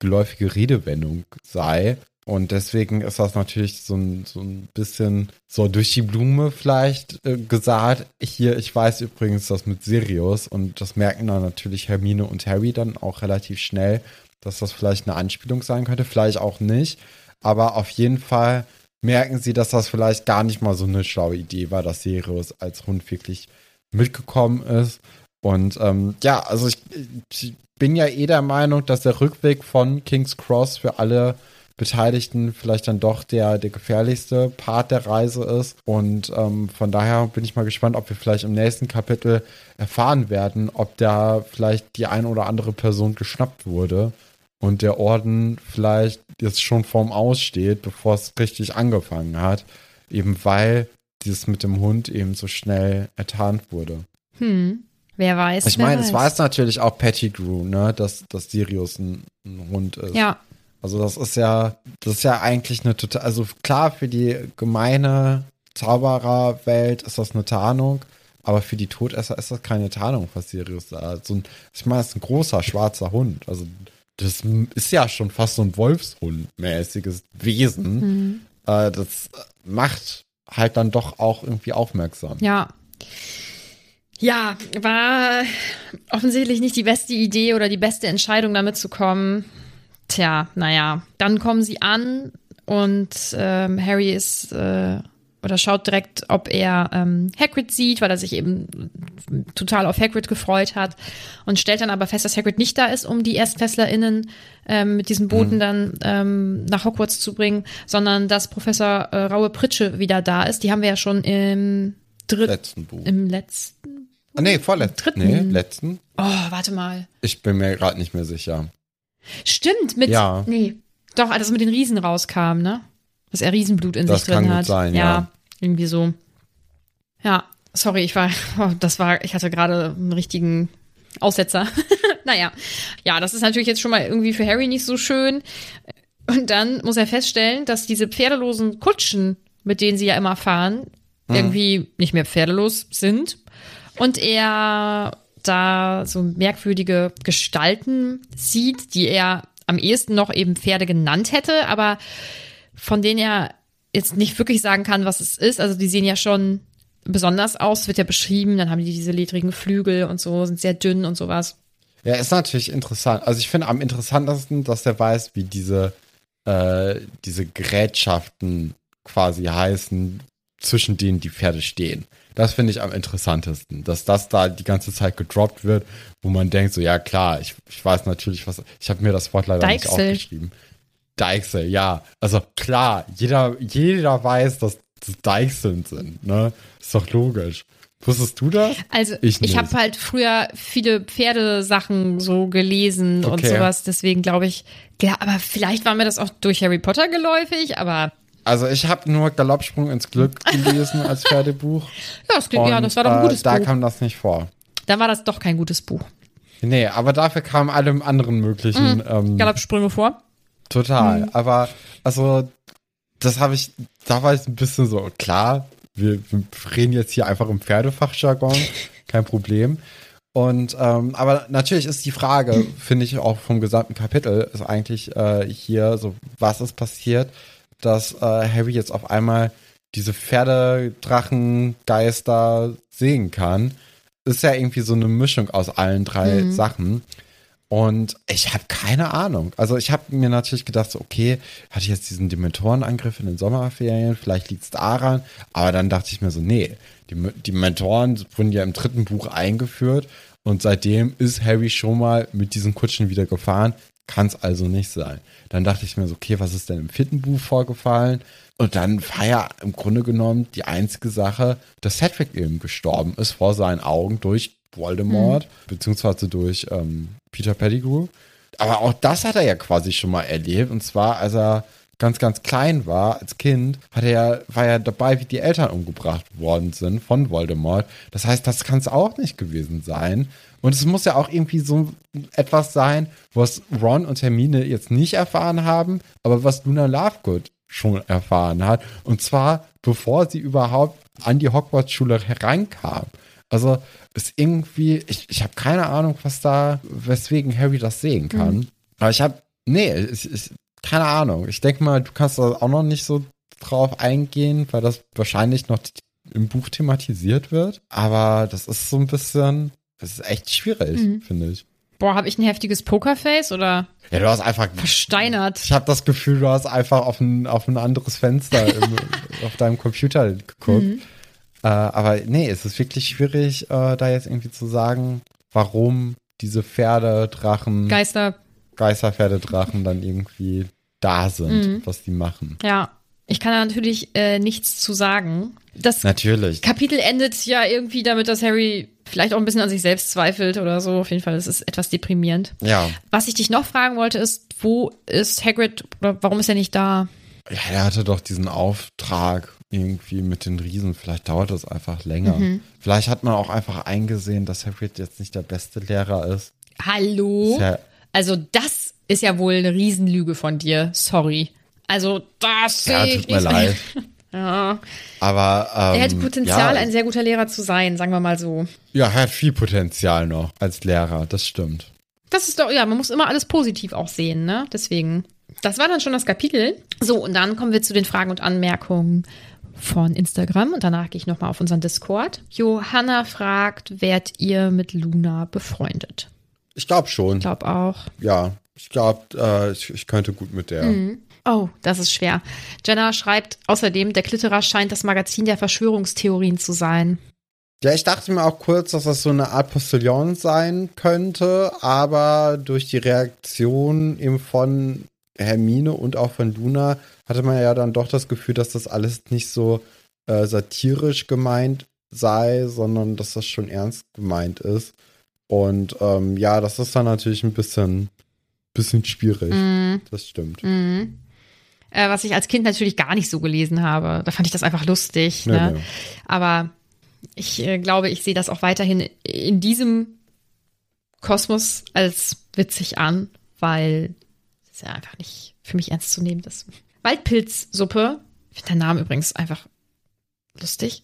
geläufige Redewendung sei. Und deswegen ist das natürlich so ein, so ein bisschen so durch die Blume vielleicht äh, gesagt. Hier, ich weiß übrigens das mit Sirius und das merken dann natürlich Hermine und Harry dann auch relativ schnell, dass das vielleicht eine Anspielung sein könnte, vielleicht auch nicht. Aber auf jeden Fall merken sie, dass das vielleicht gar nicht mal so eine schlaue Idee war, dass Sirius als Hund wirklich mitgekommen ist. Und ähm, ja, also ich, ich bin ja eh der Meinung, dass der Rückweg von King's Cross für alle Beteiligten vielleicht dann doch der, der gefährlichste Part der Reise ist. Und ähm, von daher bin ich mal gespannt, ob wir vielleicht im nächsten Kapitel erfahren werden, ob da vielleicht die ein oder andere Person geschnappt wurde und der Orden vielleicht jetzt schon vorm Aus steht, bevor es richtig angefangen hat. Eben weil dieses mit dem Hund eben so schnell ertarnt wurde. Hm. Wer weiß. Ich meine, es weiß natürlich auch Pettigrew, ne, dass, dass Sirius ein, ein Hund ist. Ja, Also das ist ja, das ist ja eigentlich eine total, also klar, für die gemeine Zaubererwelt ist das eine Tarnung, aber für die Todesser ist das keine Tarnung, was Sirius da hat. So ein, ich meine, es ist ein großer schwarzer Hund. Also das ist ja schon fast so ein Wolfshund-mäßiges Wesen. Äh, das macht halt dann doch auch irgendwie aufmerksam. Ja. Ja, war offensichtlich nicht die beste Idee oder die beste Entscheidung, damit zu kommen. Tja, naja. Dann kommen sie an und ähm, Harry ist äh, oder schaut direkt, ob er ähm, Hagrid sieht, weil er sich eben total auf Hagrid gefreut hat und stellt dann aber fest, dass Hagrid nicht da ist, um die ErstklässlerInnen ähm, mit diesem Boten dann ähm, nach Hogwarts zu bringen, sondern dass Professor äh, Raue Pritsche wieder da ist. Die haben wir ja schon im dritten, Letzten Buch. im letzten. Ah, nee, vorletzten. dritten. Nee, letzten. Oh, warte mal. Ich bin mir gerade nicht mehr sicher. Stimmt, mit. Ja. Nee. Doch, als es mit den Riesen rauskam, ne? Dass er Riesenblut in Das sich drin hat. sein, ja. irgendwie so. Ja, sorry, ich war, oh, [laughs] das war, ich hatte gerade einen richtigen Aussetzer. [laughs] naja, ja, das ist natürlich jetzt schon mal irgendwie für Harry nicht so schön. Und dann muss er feststellen, dass diese pferdelosen Kutschen, mit denen sie ja immer fahren, irgendwie nicht mehr pferdelos sind. Und er da so merkwürdige Gestalten sieht, die er am ehesten noch eben Pferde genannt hätte, aber von denen er jetzt nicht wirklich sagen kann, was es ist. Also die sehen ja schon besonders aus, wird ja beschrieben. Dann haben die diese ledrigen Flügel und so, sind sehr dünn und sowas. Ja, ist natürlich interessant. Also ich finde am interessantesten, dass der weiß, wie diese, äh, diese Gerätschaften quasi heißen, zwischen denen die Pferde stehen. Das finde ich am interessantesten, dass das da die ganze Zeit gedroppt wird, wo man denkt, so ja klar, ich, ich weiß natürlich, was, ich habe mir das Wort leider nicht Deichsel. aufgeschrieben. Deichsel, ja. Also klar, jeder, jeder weiß, dass das Deichseln sind, ne? Ist doch logisch. Wusstest du das? Also Ich ich, habe halt früher viele Pferdesachen so gelesen und Okay. sowas, deswegen glaube ich, ja, aber vielleicht war mir das auch durch Harry Potter geläufig, aber Also ich habe nur Galoppsprung ins Glück [laughs] gelesen als Pferdebuch. ja, das, klingt, ja, Und, das war doch ein äh, gutes Da Buch. kam das nicht vor. Dann war das doch kein gutes Buch. Nee, aber dafür kamen alle anderen möglichen ähm, Galoppsprünge vor. Total. Mhm. Aber also, das habe ich, da war ich ein bisschen so, klar, wir, wir reden jetzt hier einfach im Pferdefachjargon, [laughs] kein Problem. Und ähm, aber natürlich ist die Frage, finde ich auch vom gesamten Kapitel, ist eigentlich äh, hier so, was ist passiert, dass äh, Harry jetzt auf einmal diese Pferdedrachengeister sehen kann. Ist ja irgendwie so eine Mischung aus allen drei Mhm. Sachen. Und ich habe keine Ahnung. Also ich habe mir natürlich gedacht, so, okay, hatte ich jetzt diesen Dementorenangriff in den Sommerferien, vielleicht liegt es daran. Aber dann dachte ich mir so, nee, die, die Dementoren wurden ja im dritten Buch eingeführt und seitdem ist Harry schon mal mit diesen Kutschen wieder gefahren. Kann es also nicht sein. Dann dachte ich mir so, okay, was ist denn im vierten Buch vorgefallen? Und dann war ja im Grunde genommen die einzige Sache, dass Cedric eben gestorben ist vor seinen Augen durch Voldemort, beziehungsweise durch ähm, Peter Pettigrew. Aber auch das hat er ja quasi schon mal erlebt. Und zwar, als er ganz, ganz klein war, als Kind, hat er, war er dabei, wie die Eltern umgebracht worden sind von Voldemort. Das heißt, das kann es auch nicht gewesen sein. Und es muss ja auch irgendwie so etwas sein, was Ron und Hermine jetzt nicht erfahren haben, aber was Luna Lovegood schon erfahren hat. Und zwar, bevor sie überhaupt an die Hogwarts-Schule herankam. Also ist irgendwie, ich, ich habe keine Ahnung, was da, weswegen Harry das sehen kann. Aber ich habe, nee, ich, ich, keine Ahnung. Ich denke mal, du kannst da auch noch nicht so drauf eingehen, weil das wahrscheinlich noch im Buch thematisiert wird. Aber das ist so ein bisschen, das ist echt schwierig, finde ich. Boah, habe ich ein heftiges Pokerface oder Ja, du hast einfach versteinert? Ich habe das Gefühl, du hast einfach auf ein, auf ein anderes Fenster im, [laughs] auf deinem Computer geguckt. Äh, aber nee, es ist wirklich schwierig, äh, da jetzt irgendwie zu sagen, warum diese Pferde, Drachen, Geister, Geisterpferdedrachen dann irgendwie da sind, was die machen. ja. Ich kann da natürlich äh, nichts zu sagen. Das Natürlich. Kapitel endet ja irgendwie damit, dass Harry vielleicht auch ein bisschen an sich selbst zweifelt oder so. Auf jeden Fall, es ist etwas deprimierend. Ja. Was ich dich noch fragen wollte, ist, wo ist Hagrid oder warum ist er nicht da? Ja, er hatte doch diesen Auftrag irgendwie mit den Riesen. Vielleicht dauert das einfach länger. Vielleicht hat man auch einfach eingesehen, dass Hagrid jetzt nicht der beste Lehrer ist. Hallo? Ist ja- Also, das ist ja wohl eine Riesenlüge von dir. Sorry. Also, das Ja, sehe ich tut mir nicht leid. [laughs] Ja. Aber ähm, Er hätte Potenzial, ja, ein sehr guter Lehrer zu sein, sagen wir mal so. Ja, er hat viel Potenzial noch als Lehrer, das stimmt. Das ist doch, ja, man muss immer alles positiv auch sehen, ne? Deswegen. Das war dann schon das Kapitel. So, und dann kommen wir zu den Fragen und Anmerkungen von Instagram und danach gehe ich nochmal auf unseren Discord. Johanna fragt, werdet ihr mit Luna befreundet? Ich glaube schon. Ich glaube auch. Ja, ich glaube, äh, ich, ich könnte gut mit der. Oh, das ist schwer. Jenna schreibt außerdem, der Klitterer scheint das Magazin der Verschwörungstheorien zu sein. Ja, ich dachte mir auch kurz, dass das so eine Art Postillon sein könnte, aber durch die Reaktion eben von Hermine und auch von Luna hatte man ja dann doch das Gefühl, dass das alles nicht so äh, satirisch gemeint sei, sondern dass das schon ernst gemeint ist. Und ähm, ja, das ist dann natürlich ein bisschen, bisschen schwierig. Das stimmt. Mhm. Äh, was ich als Kind natürlich gar nicht so gelesen habe. Da fand ich das einfach lustig. Nee, ne? nee. Aber ich äh, glaube, ich sehe das auch weiterhin in diesem Kosmos als witzig an, weil ist ja einfach nicht für mich ernst zu nehmen. Das Waldpilzsuppe, finde der Name übrigens einfach lustig,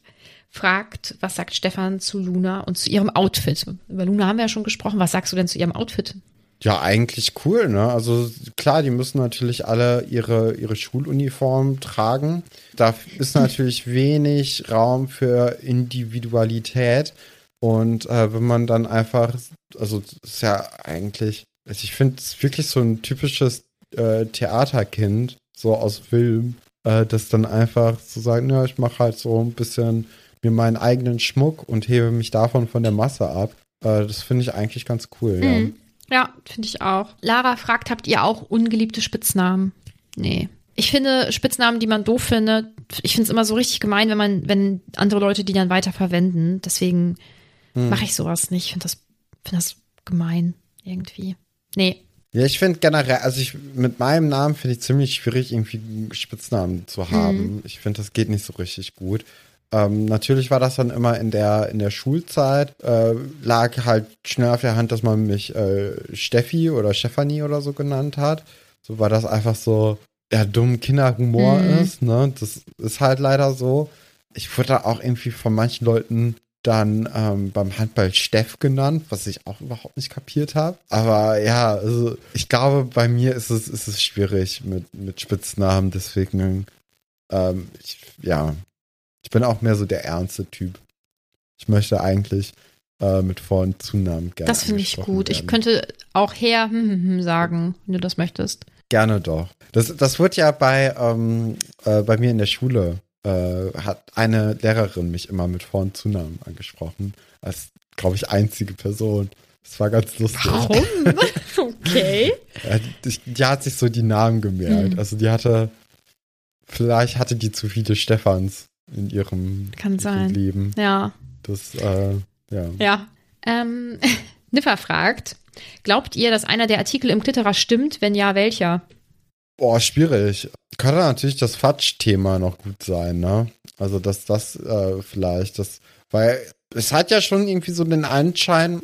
fragt, was sagt Stefan zu Luna und zu ihrem Outfit? Über Luna haben wir ja schon gesprochen. Was sagst du denn zu ihrem Outfit? Ja, eigentlich cool, ne? Also klar, die müssen natürlich alle ihre, ihre Schuluniform tragen. Da ist natürlich [laughs] wenig Raum für Individualität. Und äh, wenn man dann einfach, also das ist ja eigentlich, also ich finde es wirklich so ein typisches äh, Theaterkind, so aus Film, äh, das dann einfach so sagen, ja, ich mache halt so ein bisschen mir meinen eigenen Schmuck und hebe mich davon von der Masse ab. Äh, das finde ich eigentlich ganz cool, ja. Mhm. Ja, finde ich auch. Lara fragt, habt ihr auch ungeliebte Spitznamen? Nee. Ich finde Spitznamen, die man doof findet, ich finde es immer so richtig gemein, wenn man, wenn andere Leute die dann weiter verwenden. Deswegen Hm. mache ich sowas nicht. Ich finde das, finde das gemein irgendwie. Nee. Ja, ich finde generell, also ich mit meinem Namen finde ich ziemlich schwierig, irgendwie einen Spitznamen zu haben. Ich finde, das geht nicht so richtig gut. Ähm, natürlich war das dann immer in der in der Schulzeit, äh, lag halt schnell auf der Hand, dass man mich äh, Steffi oder Stefanie oder so genannt hat. So war das einfach so, ja, dumm Kinderhumor Mhm. ist, ne? Das ist halt leider so. Ich wurde da auch irgendwie von manchen Leuten dann ähm, beim Handball Steff genannt, was ich auch überhaupt nicht kapiert habe. Aber ja, also ich glaube, bei mir ist es, ist es schwierig mit, mit Spitznamen, deswegen, ähm, ich, ja, ich bin auch mehr so der ernste Typ. Ich möchte eigentlich äh, mit Vor- und Zunamen gerne. Das finde ich gut. Ich werden. könnte auch her hm, hm, hm sagen, wenn du das möchtest. Gerne doch. Das, das wird ja bei, ähm, äh, bei mir in der Schule, äh, hat eine Lehrerin mich immer mit Vor- und Zunamen angesprochen. Als, glaube ich, einzige Person. Das war ganz lustig. [laughs] okay. Ja, die, hat sich so die Namen gemerkt. Mhm. Also die hatte, vielleicht hatte die zu viele Stefans in ihrem, Kann sein. Leben. Ja. Das, äh, ja. Ja. Ähm, [laughs] Niffer fragt, glaubt ihr, dass einer der Artikel im Klitterer stimmt? Wenn ja, welcher? Boah, schwierig. Könnte natürlich das Fatsch-Thema noch gut sein, ne? Also, dass das äh, vielleicht, das, weil es hat ja schon irgendwie so den Anschein,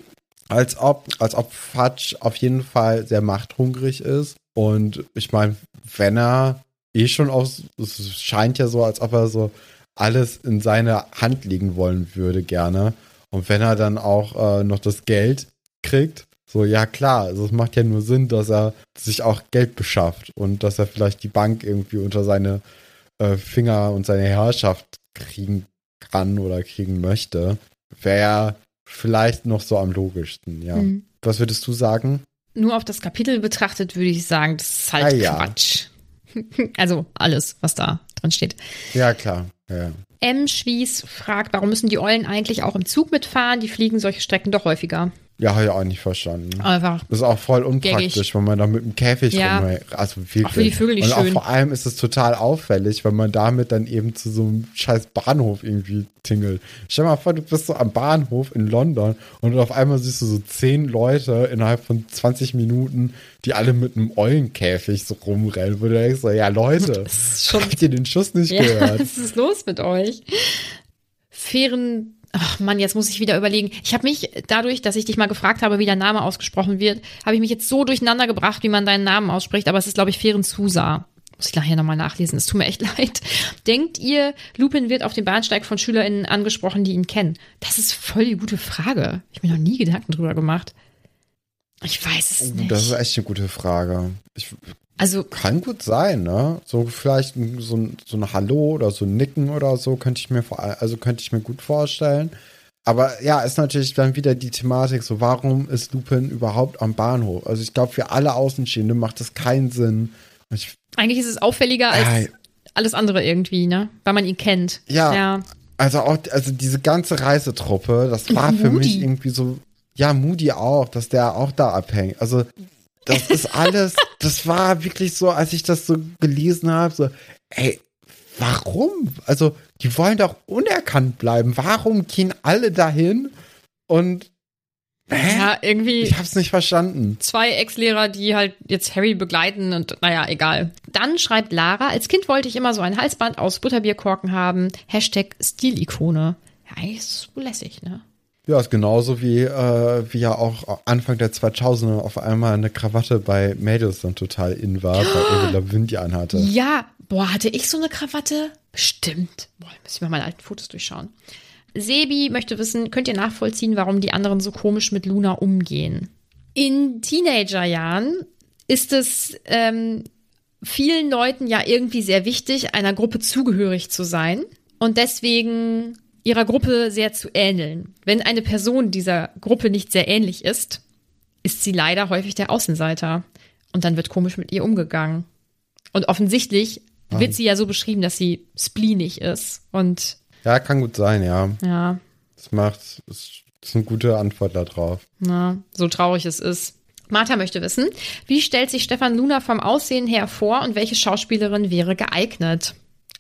als ob, als ob Fatsch auf jeden Fall sehr machthungrig ist. Und ich meine, wenn er eh schon aus, es scheint ja so, als ob er so alles in seine Hand legen wollen würde, gerne. Und wenn er dann auch äh, noch das Geld kriegt, so, ja klar, also es macht ja nur Sinn, dass er sich auch Geld beschafft und dass er vielleicht die Bank irgendwie unter seine äh, Finger und seine Herrschaft kriegen kann oder kriegen möchte. Wäre vielleicht noch so am logischsten, ja. Mhm. Was würdest du sagen? Nur auf das Kapitel betrachtet würde ich sagen, das ist halt Ah, ja. Quatsch. [laughs] also alles, was da drin steht. Ja, klar. Ja. M. Schwies fragt, warum müssen die Eulen eigentlich auch im Zug mitfahren? Die fliegen solche Strecken doch häufiger. Ja, habe ich auch nicht verstanden. Einfach. Das ist auch voll unpraktisch, Gängig. wenn man da mit dem Käfig Ja. rum. Also wirklich. Auch für die Vögel nicht Und auch schön. vor allem ist es total auffällig, wenn man damit dann eben zu so einem scheiß Bahnhof irgendwie tingelt. Stell dir mal vor, du bist so am Bahnhof in London und auf einmal siehst du so zehn Leute innerhalb von 20 Minuten, die alle mit einem Eulenkäfig so rumrennen, wo du denkst, so, ja Leute, schon- habt ihr den Schuss nicht Ja, gehört? [laughs] was ist los mit euch? Fairen, ach Mann, jetzt muss ich wieder überlegen. Ich habe mich dadurch, dass ich dich mal gefragt habe, wie dein Name ausgesprochen wird, habe ich mich jetzt so durcheinander gebracht, wie man deinen Namen ausspricht, aber es ist, glaube ich, Fairen Susa. Muss ich nachher nochmal nachlesen, es tut mir echt [laughs] leid. Denkt ihr, Lupin wird auf dem Bahnsteig von SchülerInnen angesprochen, die ihn kennen? Das ist voll die gute Frage. Ich habe mir noch nie Gedanken drüber gemacht. Ich weiß es nicht. Oh, Das ist echt eine gute Frage. Ich, also, Kann gut sein, ne? So vielleicht so ein, so ein Hallo oder so ein Nicken oder so könnte ich mir vor, also könnte ich mir gut vorstellen. Aber ja, ist natürlich dann wieder die Thematik, so warum ist Lupin überhaupt am Bahnhof? Also ich glaube, für alle Außenstehende macht das keinen Sinn. Ich, eigentlich ist es auffälliger als Ja, alles andere irgendwie, ne? Weil man ihn kennt. Ja. ja. also auch, also diese ganze Reisetruppe, das war für mich Moody. irgendwie so, ja, Moody auch, dass der auch da abhängt. Also das ist alles, das war wirklich so, als ich das so gelesen habe, so, ey, warum? Also, die wollen doch unerkannt bleiben. Warum gehen alle dahin? Und hä? Ja, irgendwie ich hab's nicht verstanden. zwei Ex-Lehrer, die halt jetzt Harry begleiten und naja, egal. Dann schreibt Lara, als Kind wollte ich immer so ein Halsband aus Butterbierkorken haben. Hashtag Stilikone. Ja, eigentlich ist es wohl lässig, ne? Ja, ist genauso wie, äh, wie ja auch Anfang der 2000er auf einmal eine Krawatte bei Mädels dann total in war, weil Avril Lavigne die anhatte. Ja, boah, hatte ich so eine Krawatte? Stimmt. Boah, muss ich mal meine alten Fotos durchschauen. Sebi möchte wissen, könnt ihr nachvollziehen, warum die anderen so komisch mit Luna umgehen? In Teenagerjahren ist es ähm, vielen Leuten ja irgendwie sehr wichtig, einer Gruppe zugehörig zu sein und deswegen ihrer Gruppe sehr zu ähneln. Wenn eine Person dieser Gruppe nicht sehr ähnlich ist, ist sie leider häufig der Außenseiter. Und dann wird komisch mit ihr umgegangen. Und offensichtlich wird sie ja so beschrieben, dass sie spleenig ist. Und Ja, kann gut sein, ja. ja, Das macht, das ist eine gute Antwort darauf. na, so traurig es ist. Martha möchte wissen, wie stellt sich Stefan Luna vom Aussehen her vor und welche Schauspielerin wäre geeignet?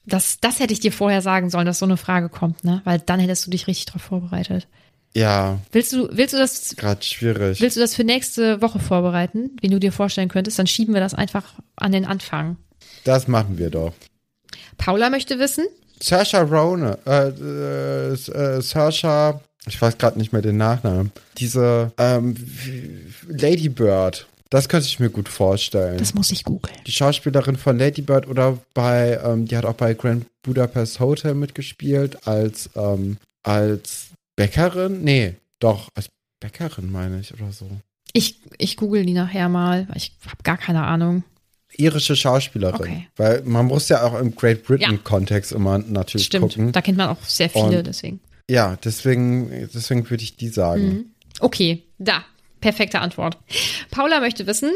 Das, das hätte ich dir vorher sagen sollen, dass so eine Frage kommt, ne? Weil dann hättest du dich richtig drauf vorbereitet. Ja, Willst du, willst du das, gerade schwierig. willst du das für nächste Woche vorbereiten, wen du dir vorstellen könntest? Dann schieben wir das einfach an den Anfang. Das machen wir doch. Paula möchte wissen, Saoirse Ronan, äh, äh, äh, Saoirse, ich weiß gerade nicht mehr den Nachnamen. Diese ähm, Lady Bird, das könnte ich mir gut vorstellen. das muss ich googeln. die Schauspielerin von Lady Bird oder bei, ähm, die hat auch bei Grand Budapest Hotel mitgespielt als, ähm, als Bäckerin. Nee, doch, als Bäckerin meine ich oder so. Ich, ich google die nachher mal, weil ich habe gar keine Ahnung. Irische Schauspielerin. Okay. Weil man muss ja auch im Great Britain-Kontext immer natürlich Stimmt, gucken. da kennt man auch sehr viele, Und- deswegen. Ja, deswegen, deswegen würde ich die sagen. Mhm. Okay, da. Perfekte Antwort. Paula möchte wissen,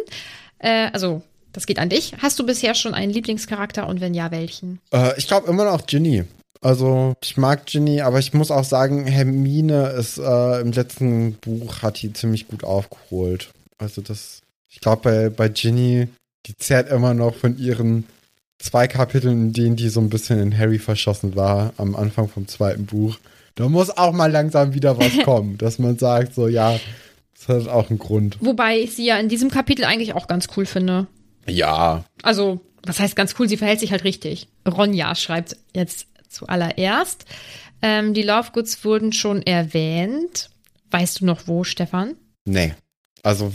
äh, also, das geht an dich. Hast du bisher schon einen Lieblingscharakter und wenn ja, welchen? Äh, ich glaube immer noch Ginny. Also, ich mag Ginny, aber ich muss auch sagen, Hermine ist äh, im letzten Buch hat die ziemlich gut aufgeholt. Also, das, ich glaube, bei, bei Ginny, die zehrt immer noch von ihren zwei Kapiteln, in denen die so ein bisschen in Harry verschossen war, am Anfang vom zweiten Buch. Da muss auch mal langsam wieder was [laughs] kommen, dass man sagt, so, ja, das hat auch einen Grund. Wobei ich sie ja in diesem Kapitel eigentlich auch ganz cool finde. Ja, Also, was heißt ganz cool? Sie verhält sich halt richtig. Ronja schreibt jetzt zuallererst. Ähm, die Lovegoods wurden schon erwähnt. Weißt du noch wo, Stefan? Nee. Also,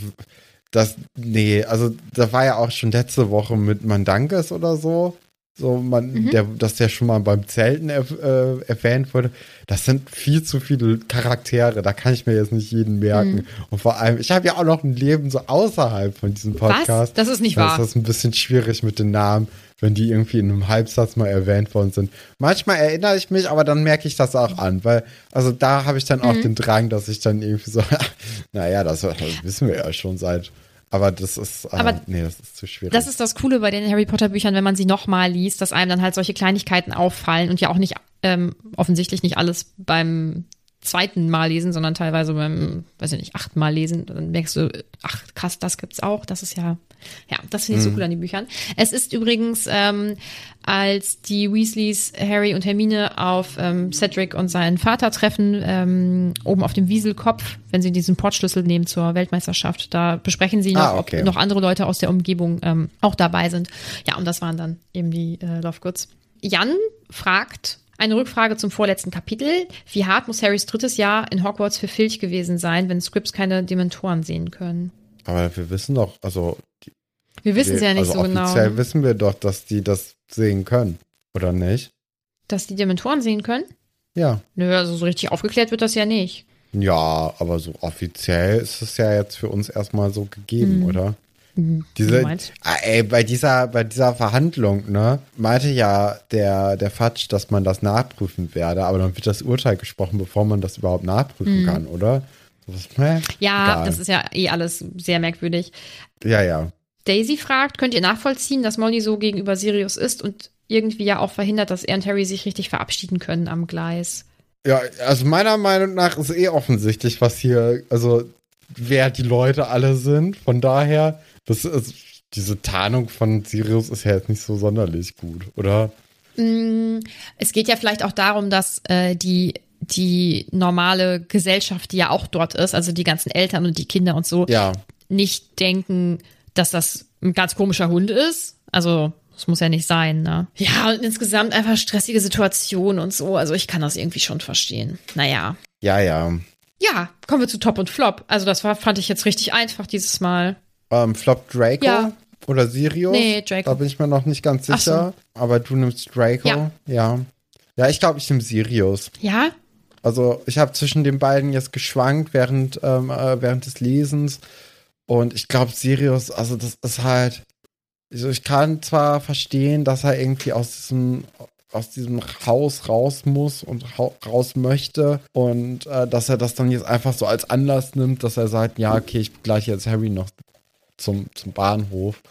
das, nee, also, da war ja auch schon letzte Woche mit Mandankes oder so. So, man, Mhm. der, dass der schon mal beim Zelten er, äh, erwähnt wurde. Das sind viel zu viele Charaktere. Da kann ich mir jetzt nicht jeden merken. Mhm. Und vor allem, ich habe ja auch noch ein Leben so außerhalb von diesem Podcast. Was? Das ist nicht Da wahr. ist das ein bisschen schwierig mit den Namen, wenn die irgendwie in einem Halbsatz mal erwähnt worden sind. Manchmal erinnere ich mich, aber dann merke ich das auch an, weil, also da habe ich dann Mhm. auch den Drang, dass ich dann irgendwie so, [laughs] naja, das, das wissen wir ja schon seit, aber das ist, äh, Aber nee, das ist zu schwierig. Das ist das Coole bei den Harry Potter Büchern, wenn man sie nochmal liest, dass einem dann halt solche Kleinigkeiten auffallen und ja auch nicht, ähm, offensichtlich nicht alles beim zweiten Mal lesen, sondern teilweise beim, weiß ich nicht, achten Mal lesen. Dann merkst du, ach krass, das gibt's auch. Das ist ja, ja, das finde ich so cool an den Büchern. Es ist übrigens, ähm, als die Weasleys Harry und Hermine auf ähm, Cedric und seinen Vater treffen, ähm, oben auf dem Wieselkopf, wenn sie diesen Portschlüssel nehmen zur Weltmeisterschaft, da besprechen sie noch, Ah, okay. ob noch andere Leute aus der Umgebung ähm, auch dabei sind. Ja, und das waren dann eben die äh, Lovegoods. Jan fragt eine Rückfrage zum vorletzten Kapitel. Wie hart muss Harrys drittes Jahr in Hogwarts für Filch gewesen sein, wenn Scripps keine Dementoren sehen können? aber wir wissen doch, also, Wir wissen es ja nicht also so genau. offiziell wissen wir doch, dass die das sehen können, oder nicht? Dass die Dementoren sehen können? Ja. Nö, also so richtig aufgeklärt wird das ja nicht. Ja, aber so offiziell ist es ja jetzt für uns erstmal so gegeben, Mhm. oder? Wie Diese, ah, ey, bei dieser, bei dieser Verhandlung, ne, meinte ja der, der Fatsch, dass man das nachprüfen werde, aber dann wird das Urteil gesprochen, bevor man das überhaupt nachprüfen kann, oder? Was, ne? Mhm. Ja, Egal. das ist ja eh alles sehr merkwürdig. Ja, ja. Daisy fragt, könnt ihr nachvollziehen, dass Molly so gegenüber Sirius ist und irgendwie ja auch verhindert, dass er und Harry sich richtig verabschieden können am Gleis? Ja, also meiner Meinung nach ist eh offensichtlich, was hier, also wer die Leute alle sind. Von daher, das ist, diese Tarnung von Sirius ist ja jetzt nicht so sonderlich gut, oder? Es geht ja vielleicht auch darum, dass äh, die die normale Gesellschaft, die ja auch dort ist, also die ganzen Eltern und die Kinder und so, Ja. nicht denken, dass das ein ganz komischer Hund ist. Also, das muss ja nicht sein, ne? Ja, und insgesamt einfach stressige Situation und so. Also, ich kann das irgendwie schon verstehen. Naja. Ja, ja. Ja, kommen wir zu Top und Flop. Also das war, fand ich jetzt richtig einfach dieses Mal. Ähm, Flop Draco Ja. oder Sirius? Nee, Draco. Da bin ich mir noch nicht ganz sicher. Aber du nimmst Draco? Ja. Ja, ja ich glaube, ich nehme Sirius. Ja? Also ich habe zwischen den beiden jetzt geschwankt während, ähm, äh, während des Lesens. Und ich glaube, Sirius, also das ist halt. Also ich kann zwar verstehen, dass er irgendwie aus diesem, aus diesem Haus raus muss und raus möchte. Und äh, dass er das dann jetzt einfach so als Anlass nimmt, dass er sagt, ja, okay, ich begleite jetzt Harry noch zum, zum Bahnhof.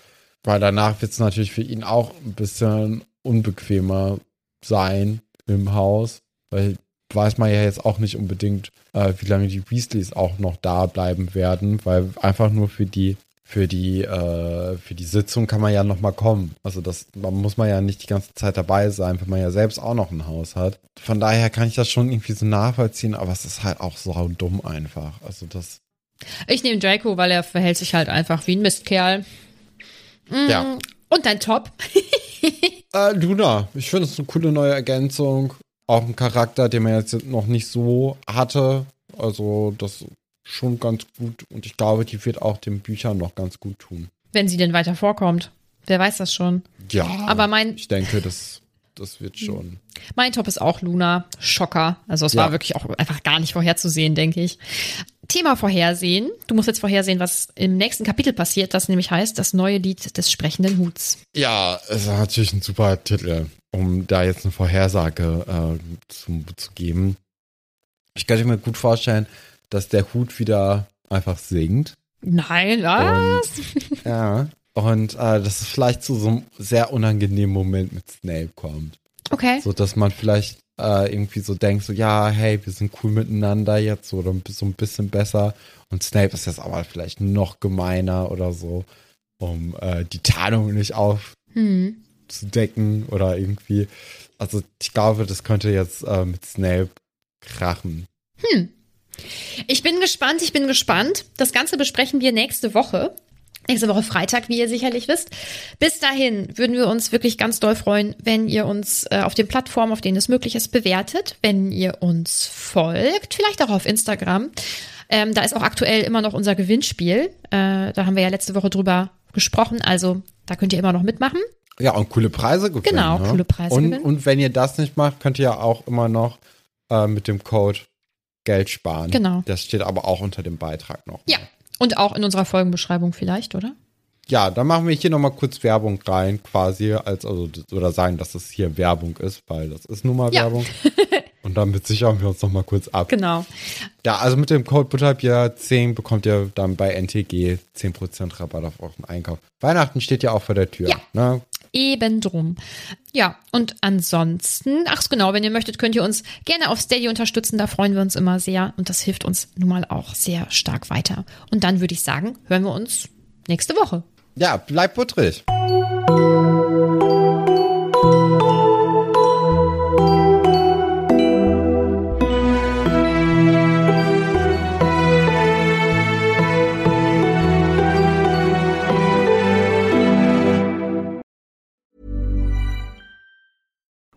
Weil danach wird es natürlich für ihn auch ein bisschen unbequemer sein im Haus. Weil weiß man ja jetzt auch nicht unbedingt, äh, wie lange die Weasleys auch noch da bleiben werden, weil einfach nur für die für die äh, für die Sitzung kann man ja noch mal kommen. Also das man muss man ja nicht die ganze Zeit dabei sein, wenn man ja selbst auch noch ein Haus hat. Von daher kann ich das schon irgendwie so nachvollziehen, aber es ist halt auch so dumm einfach. Also das Ich nehme Draco, weil er verhält sich halt einfach wie ein Mistkerl. ja. Und dein Top? [laughs] Äh, Luna, ich finde es eine coole neue Ergänzung. Auch ein Charakter, den man jetzt noch nicht so hatte. Also, das schon ganz gut. Und ich glaube, die wird auch den Büchern noch ganz gut tun. Wenn sie denn weiter vorkommt. Wer weiß das schon. Ja. Aber mein- Ich denke, das, das wird schon. Mein Top ist auch Luna. Schocker. Also es Ja. war wirklich auch einfach gar nicht vorherzusehen, denke ich. Thema Vorhersehen. Du musst jetzt vorhersehen, was im nächsten Kapitel passiert, das nämlich heißt das neue Lied des sprechenden Huts. Ja, es ist natürlich ein super Titel, um da jetzt eine Vorhersage äh, zu, zu geben. Ich könnte mir gut vorstellen, dass der Hut wieder einfach singt. Nein, was? Ja. Und äh, dass es vielleicht zu so einem sehr unangenehmen Moment mit Snape kommt. Okay. So dass man vielleicht äh, irgendwie so denkt, so, ja, hey, wir sind cool miteinander jetzt oder so ein bisschen besser. Und Snape ist jetzt aber vielleicht noch gemeiner oder so, um äh, die Tarnung nicht aufzudecken oder irgendwie. Also ich glaube, das könnte jetzt äh, mit Snape krachen. Ich bin gespannt, ich bin gespannt. Das Ganze besprechen wir nächste Woche. Nächste Woche Freitag, wie ihr sicherlich wisst. Bis dahin würden wir uns wirklich ganz doll freuen, wenn ihr uns äh, auf den Plattformen, auf denen es möglich ist, bewertet, wenn ihr uns folgt, vielleicht auch auf Instagram. Ähm, da ist auch aktuell immer noch unser Gewinnspiel. Äh, da haben wir ja letzte Woche drüber gesprochen. Also da könnt ihr immer noch mitmachen. Ja, und coole Preise gewinnen. Genau, ne? coole Preise und, gewinnen. Und wenn ihr das nicht macht, könnt ihr ja auch immer noch äh, mit dem Code Geld sparen. Genau. Das steht aber auch unter dem Beitrag noch. Ja. Und auch in unserer Folgenbeschreibung vielleicht, oder? Ja, dann machen wir hier nochmal kurz Werbung rein, quasi, als, also, oder sagen, dass es hier Werbung ist, weil das ist nun mal Ja. Werbung. [laughs] Und damit sichern wir uns nochmal kurz ab. Genau. Ja, also mit dem Code Butterbier 10 bekommt ihr dann bei NTG 10% Rabatt auf euren Einkauf. Weihnachten steht ja auch vor der Tür. Ja. Ne? Eben drum. Ja, und ansonsten, ach genau, wenn ihr möchtet, könnt ihr uns gerne auf Steady unterstützen. Da freuen wir uns immer sehr. Und das hilft uns nun mal auch sehr stark weiter. Und dann würde ich sagen, hören wir uns nächste Woche. Ja, bleibt puttrig.